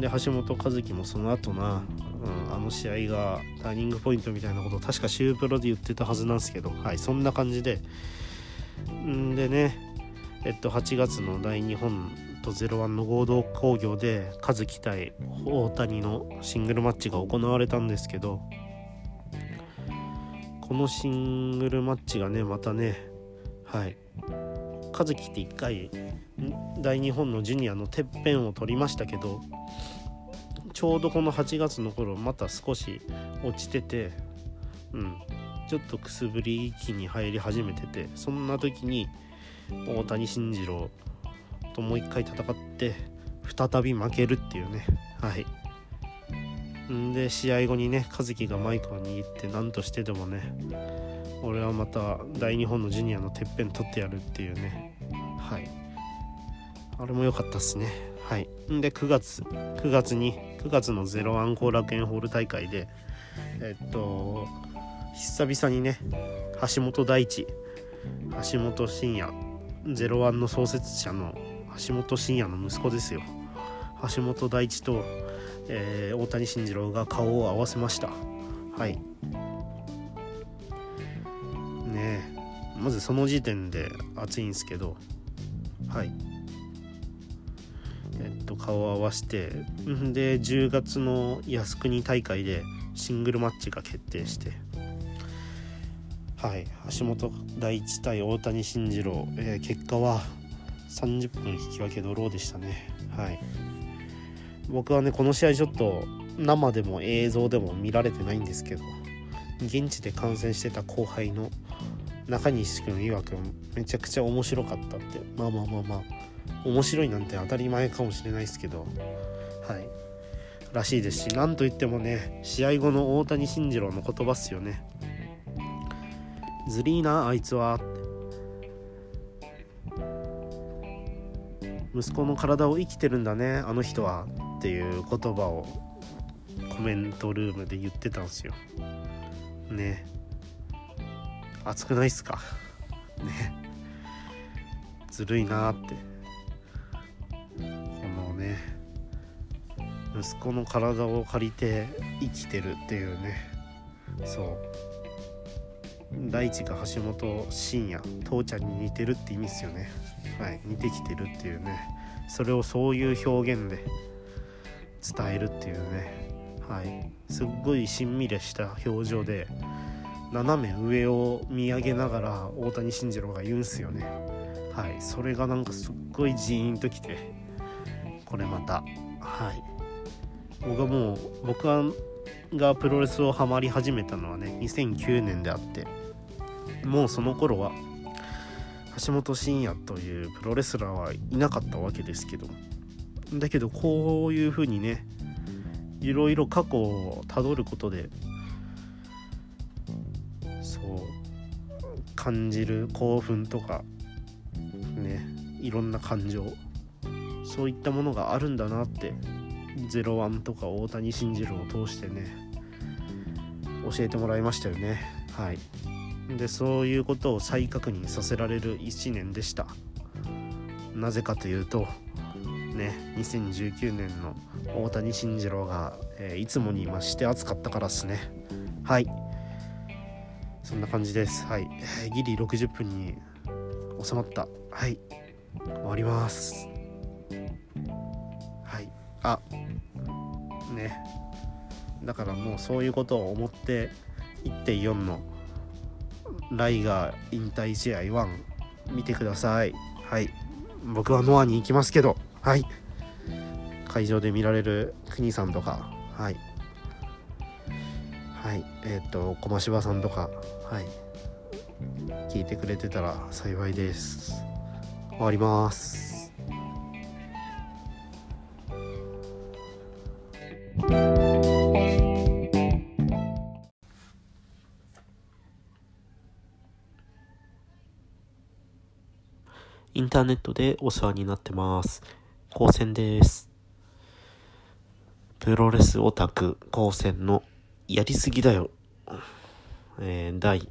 で橋本和樹もその後な、うん、あの試合がターニングポイントみたいなことを確かシュープロで言ってたはずなんですけどはいそんな感じで。んでねえっと8月の大日本と01の合同興行で和樹対大谷のシングルマッチが行われたんですけどこのシングルマッチがねまたねはい和樹って1回大日本のジュニアのてっぺんを取りましたけどちょうどこの8月の頃また少し落ちててうん。ちょっとくすぶり期に入り始めててそんな時に大谷慎次郎ともう一回戦って再び負けるっていうね。はい。んで試合後にね和樹がマイクを握って何としてでもね俺はまた大日本のジュニアのてっぺん取ってやるっていうね。はい。あれも良かったっすね。はい。んで9月9月に9月のゼロワン後楽園ホール大会でえっと久々にね橋本大地橋本真也ゼロワンの創設者の橋本真也の息子ですよ。橋本大地とえー、大谷慎次郎が顔を合わせました。はいね。まずその時点で熱いんですけど。はい。えっと顔を合わせてで10月の靖国大会でシングルマッチが決定して。はい。橋本大地対大谷慎次郎、えー、結果は30分引き分けドローでしたね。はい。僕はねこの試合ちょっと生でも映像でも見られてないんですけど現地で観戦してた後輩の中西君曰くめちゃくちゃ面白かったって。まあまあまあまあ。面白いなんて当たり前かもしれないですけど。はい。らしいですしなんといってもね試合後の大谷慎次郎の言葉っすよね。ずりーなあいつは。息子の体を生きてるんだねあの人は。っていう言葉をコメントルームで言ってたんですよ。ね。熱くないっすか？ね。ずるいなって。このね息子の体を借りて生きてるっていうね。そう。大地が橋本真也父ちゃんに似てるって意味っすよね。はい。似てきてるっていうね。それをそういう表現で伝えるっていうね。はい。すっごいしんみりした表情で斜め上を見上げながら大谷慎次郎が言うんすよね。はい。それがなんかすっごいジーンときてこれまた。はい。僕はもう僕がプロレスをハマり始めたのはね2009年であってもうその頃は橋本真也というプロレスラーはいなかったわけですけどだけどこういうふうにねいろいろ過去をたどることで感じる興奮とかねいろんな感情そういったものがあるんだなって01とか大谷慎次郎を通してね教えてもらいましたよね。はい。でそういうことを再確認させられる1年でした。なぜかというとね2019年の大谷慎次郎が、えー、いつもに増して暑かったからっすね。はい。そんな感じです。はい。ギリ60分に収まった。はい。終わります。はい。あ。ね。だからもうそういうことを思って1.4のライガー引退試合1見てください。はい。僕はノアに行きますけど。はい。会場で見られる国さんとか。はい。はいえっ、ー、と駒芝さんとかはい聞いてくれてたら幸いです終わりますインターネットでお世話になってます。高専です。プロレスオタク高専のやりすぎだよ。えー、第、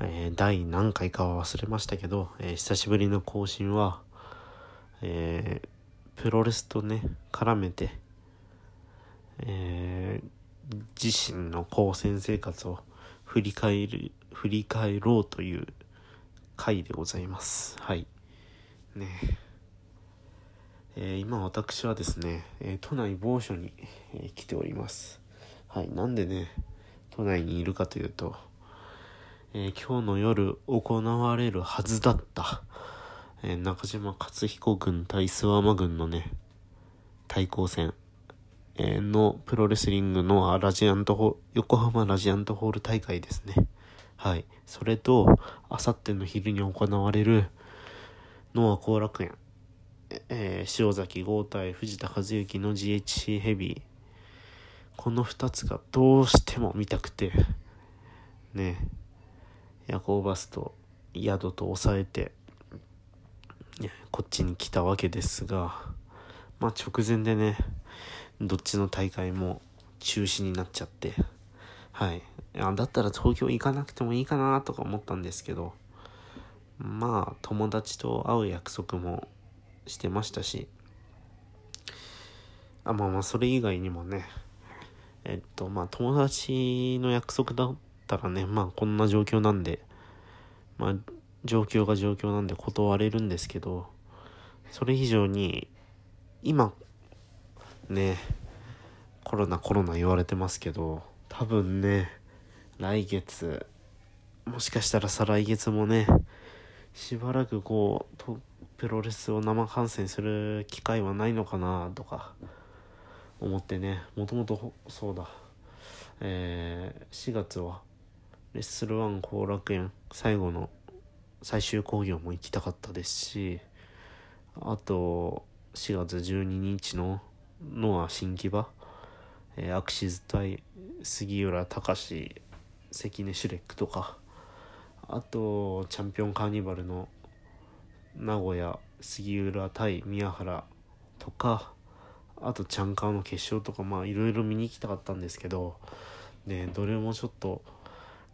えー、第何回かは忘れましたけど、えー、久しぶりの更新は、え、プロレスとね、絡めて、え、自身の高専生活を振り返る、振り返ろうという回でございます。はい。ねえー、今私はですね、え、都内某所に、え、来ております。はい。なんでね、都内にいるかというと、え今日の夜行われるはずだった、え中島克彦軍対諏訪間軍のね、対抗戦、えのプロレスリングのラジアントホ横浜ラジアントホール大会ですね。はい。それと、あさっての昼に行われる、ノア後楽園、えー、塩崎豪対藤田和幸の GHC ヘビー。この2つがどうしても見たくて、ね、夜行バスと宿と抑えて、こっちに来たわけですが、まあ直前でね、どっちの大会も中止になっちゃって、はい。あだったら東京行かなくてもいいかなとか思ったんですけど、まあ、友達と会う約束もしてましたし、あ、まあまあ、それ以外にもね、えっと、まあ、友達の約束だったらね、まあ、こんな状況なんで、まあ、状況が状況なんで断れるんですけど、それ以上に、今、ね、コロナコロナ言われてますけど、多分ね来月もしかしたら再来月もねしばらくこうプロレスを生観戦する機会はないのかなとか思ってねもともとそうだ。えー、4月はレッスルワン後楽園最後の最終興行も行きたかったですしあと4月12日のノア新木場、えーアクシズ対杉浦隆関根シュレックとかあとチャンピオンカーニバルの名古屋杉浦対宮原とかあとチャンカーの決勝とかまあいろいろ見に行きたかったんですけどねどれもちょっと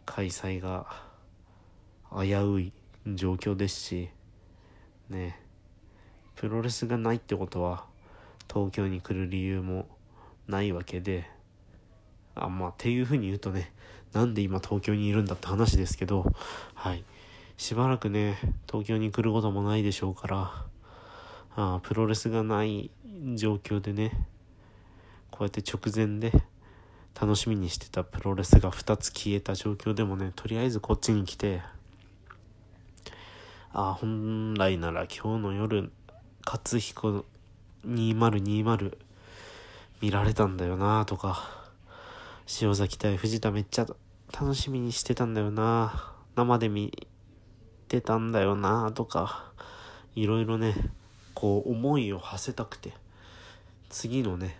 開催が危うい状況ですしねプロレスがないってことは東京に来る理由もないわけであまあっていうふうに言うとねなんで今東京にいるんだって話ですけどはい。しばらくね東京に来ることもないでしょうからあプロレスがない状況でねこうやって直前で楽しみにしてたプロレスが2つ消えた状況でもねとりあえずこっちに来てあ本来なら今日の夜勝彦2020見られたんだよなとか塩崎対藤田めっちゃ楽しみにしてたんだよな生で見てたんだよなとかいろいろねこう思いを馳せたくて。次のね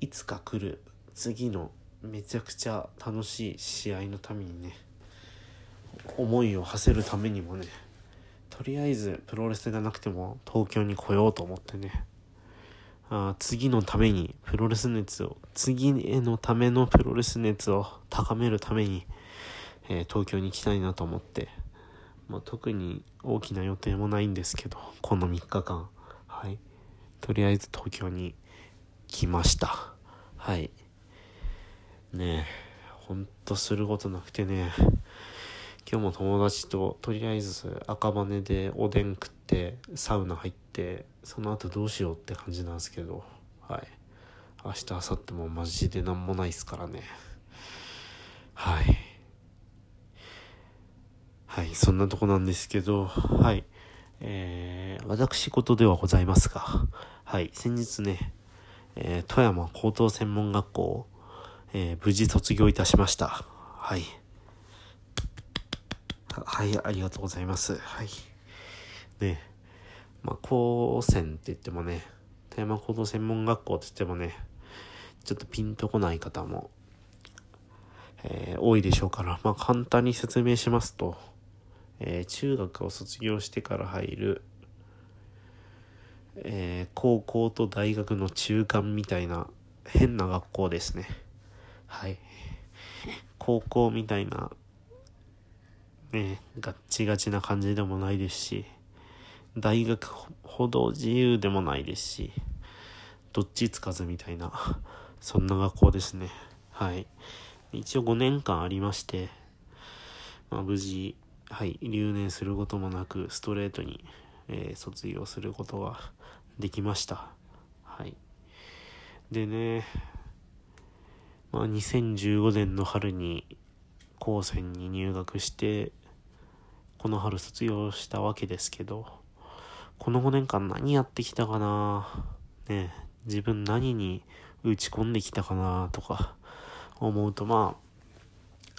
いつか来る次のめちゃくちゃ楽しい試合のためにね思いを馳せるためにもねとりあえずプロレスがなくても東京に来ようと思ってねあ次のためにプロレス熱を次へのためのプロレス熱を高めるために、えー東京に行きたいなと思って、まあ、特に大きな予定もないんですけどこの3日間。はい。とりあえず東京に来ました。はい。ねえほんとすることなくてね。今日も友達ととりあえず赤羽でおでん食ってサウナ入ってその後どうしようって感じなんですけど。はい。明日明後日もマジで何もないっすからね。はい。はいそんなとこなんですけど。はい。えー、私事ではございますが。はい先日ね、えー富山高等専門学校、えー無事卒業いたしましたはいははい、ありがとうございます。はい。ねまあ、高専って言ってもね、富山高等専門学校って言ってもね、ちょっとピンとこない方も、えー多いでしょうから、まあ、簡単に説明しますと、えー中学を卒業してから入る、えー高校と大学の中間みたいな変な学校ですね。はい。高校みたいなね、ガッチガチな感じでもないですし、大学ほど自由でもないですし、どっちつかずみたいな、そんな学校ですね。はい。一応5年間ありまして、まあ、無事、はい、留年することもなく、ストレートに、えー卒業することができました。はい。でね、まあ、2015年の春に高専に入学してこの春卒業したわけですけどこの5年間何やってきたかな？ね自分何に打ち込んできたかな？とか思うとま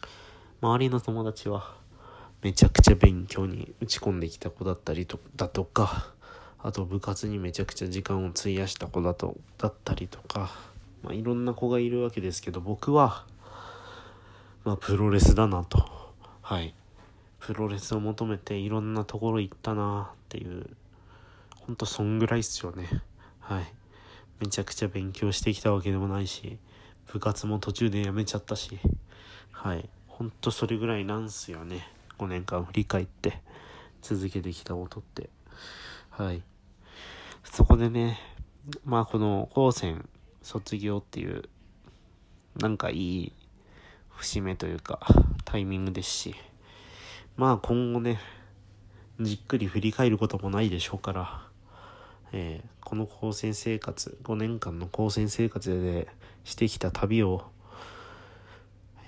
あ周りの友達はめちゃくちゃ勉強に打ち込んできた子だったりとだとかあと部活にめちゃくちゃ時間を費やした子だとだったりとか、まあ、いろんな子がいるわけですけど僕はまあプロレスだなと。はい。プロレスを求めていろんなところ行ったなっていうほんとそんぐらいっすよね。はい。めちゃくちゃ勉強してきたわけでもないし部活も途中でやめちゃったしはい。ほんとそれぐらいなんすよね。5年間振り返って続けてきたことって。はい。そこでねまあこの高専卒業っていうなんかいい節目というかタイミングですしまあ今後ねじっくり振り返ることもないでしょうから、えーこの高専生活5年間の高専生活でしてきた旅を、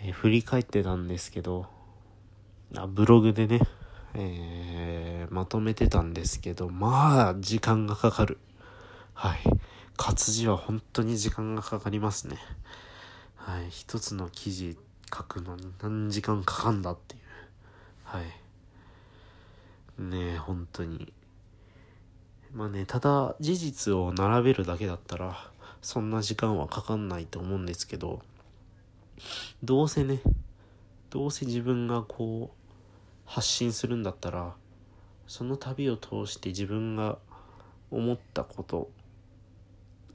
えー振り返ってたんですけどあブログでね、えーまとめてたんですけどまあ時間がかかる。はい。活字は本当に時間がかかりますね。はい。一つの記事書くのに何時間かかんだっていう。はい。ねえ本当に。まあねただ事実を並べるだけだったらそんな時間はかかんないと思うんですけどどうせねどうせ自分がこう発信するんだったらその旅を通して自分が思ったこと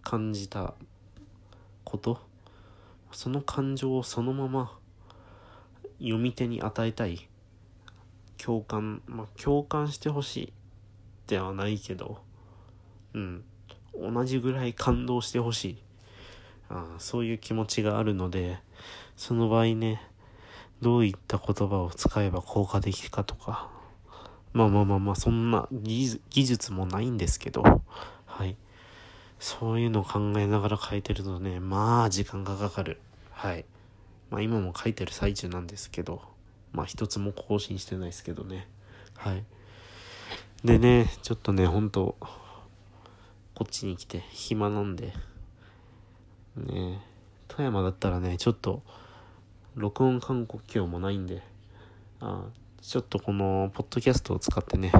感じたことその感情をそのまま読み手に与えたい共感まあ共感してほしいではないけどうん同じぐらい感動してほしい。あそういう気持ちがあるのでその場合ねどういった言葉を使えば効果的かとか。まあまあまあまあそんな技術もないんですけど。はい。そういうのを考えながら書いてるとねまあ時間がかかる。はい。まあ今も書いてる最中なんですけど。まあ一つも更新してないですけどね。はい。でねちょっとねほんとこっちに来て暇なんで。ね富山だったらねちょっと録音勧告機もないんであちょっとこのポッドキャストを使ってね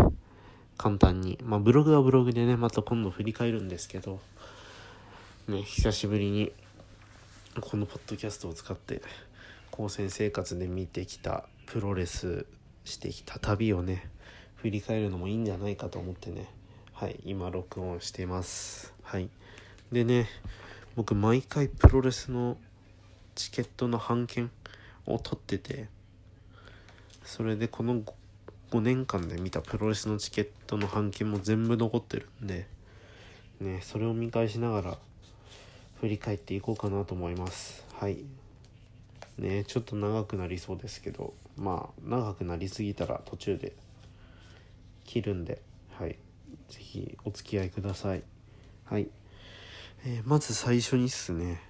簡単に。まあブログはブログでねまた今度振り返るんですけどね久しぶりにこのポッドキャストを使って高専生活で見てきたプロレスしてきた旅をね振り返るのもいいんじゃないかと思ってねはい今録音してます。はい。でね僕毎回プロレスのチケットの半券を取っててそれでこの 5, 年間で見たプロレスのチケットの半券も全部残ってるんでねそれを見返しながら振り返っていこうかなと思います。はい。ねちょっと長くなりそうですけどまあ長くなりすぎたら途中で切るんではい。是非お付き合いください。はい、えー、まず最初にっすね。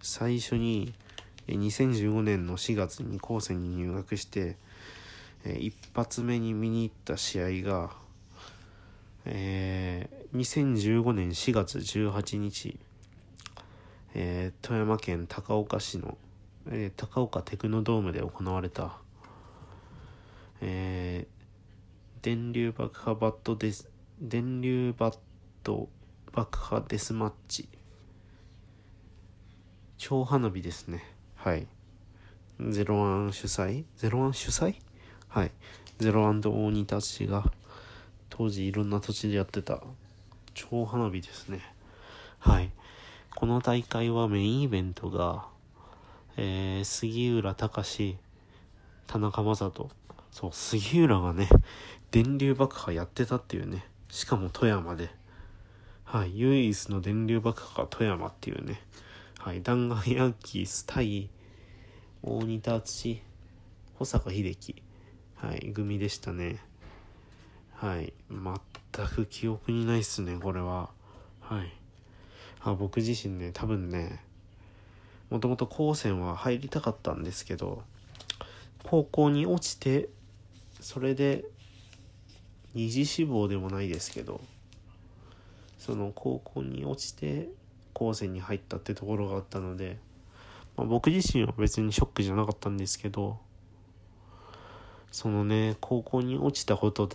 最初に2015年の4月に高専に入学して一発目に見に行った試合が、えー、2015年4月18日、えー、富山県高岡市の、えー、高岡テクノドームで行われた、えー、電流爆破バットデス電流バット爆破デスマッチ超花火ですね。はい。ゼロワン主催？ゼロワン主催？はい。ゼロワンと大仁たちが当時いろんな土地でやってた超花火ですね。はい。この大会はメインイベントが、えー、杉浦隆田中将人。そう杉浦がね電流爆破やってたっていうね。しかも富山で。はい。唯一の電流爆破が富山っていうね。はい弾丸ヤンキース対大仁田敦保坂秀樹。はい組でしたね。はい全く記憶にないっすねこれは。はい。あ僕自身ね多分ねもともと高専は入りたかったんですけど高校に落ちてそれで二次志望でもないですけどその高校に落ちて高専に入ったってところがあったのでまあ、僕自身は別にショックじゃなかったんですけどそのね高校に落ちたこと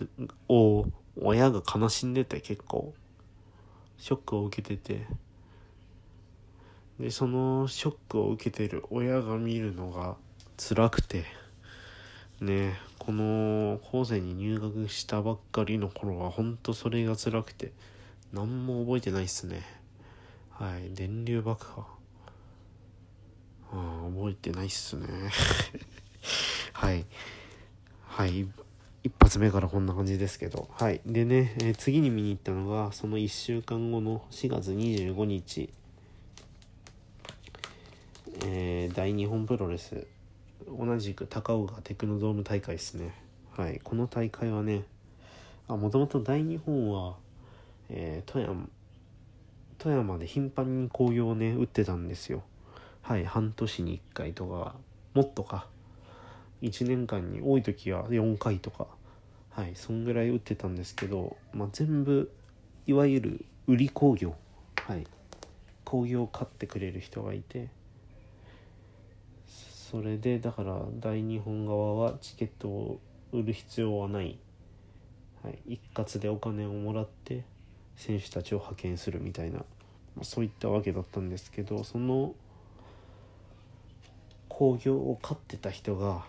を親が悲しんでて結構ショックを受けてて。でそのショックを受けてる親が見るのが辛くてねこの高専に入学したばっかりの頃はほんとそれが辛くて何も覚えてないっすね。はい。電流爆破。あ覚えてないっすね。はい。はい。一発目からこんな感じですけど。はい。でね、えー、次に見に行ったのがその1週間後の4月25日。えー、大日本プロレス。同じく高岡テクノドーム大会ですね。はい。この大会はねあもともと大日本は、えー、富山富山で頻繁に興行をね打ってたんですよ。はい半年に1回とかもっとか。1年間に多い時は4回とか。はいそんぐらい打ってたんですけど、まあ、全部いわゆる売り工業。はい工業を買ってくれる人がいて。それでだから大日本側はチケットを売る必要はない、はい、一括でお金をもらって選手たちを派遣するみたいな、ま、そういったわけだったんですけどその興行を飼ってた人が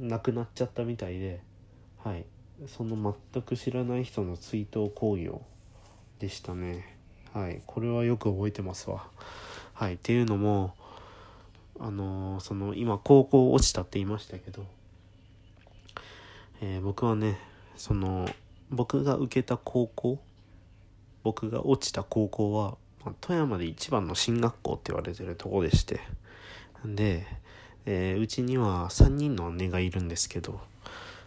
亡くなっちゃったみたいではい。その全く知らない人の追悼興行でしたね。はい。これはよく覚えてますわ。はい。っていうのもあのー、その今高校落ちたって言いましたけど、えー、僕はねその僕が受けた高校僕が落ちた高校は、まあ、富山で一番の進学校って言われてるとこでしてで、えー、うちには3人の姉がいるんですけど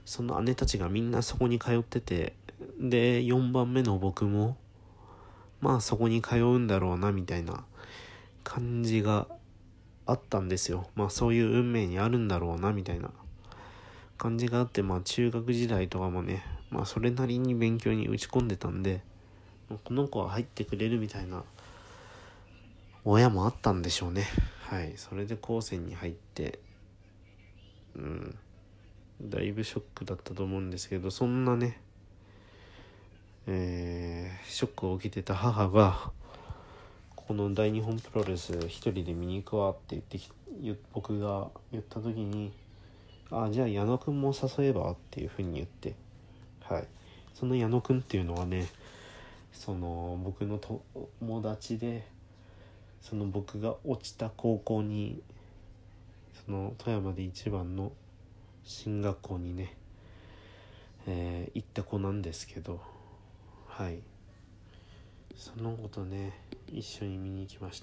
その姉たちがみんなそこに通っててで4番目の僕もまあそこに通うんだろうなみたいな感じがあったんですよ。まあそういう運命にあるんだろうなみたいな感じがあってまあ中学時代とかもねまあそれなりに勉強に打ち込んでたんでこの子は入ってくれるみたいな親もあったんでしょうね。はい。それで高専に入ってうん。だいぶショックだったと思うんですけどそんなねえー、ショックを受けてた母がこの大日本プロレス一人で見に行くわって言って僕が言った時に「あじゃあ矢野くんも誘えば?」っていうふうに言ってはい。その矢野くんっていうのはねその僕の友達でその僕が落ちた高校にその富山で一番の進学校にね、えー、行った子なんですけどはい。その子とね一緒に見に行きました。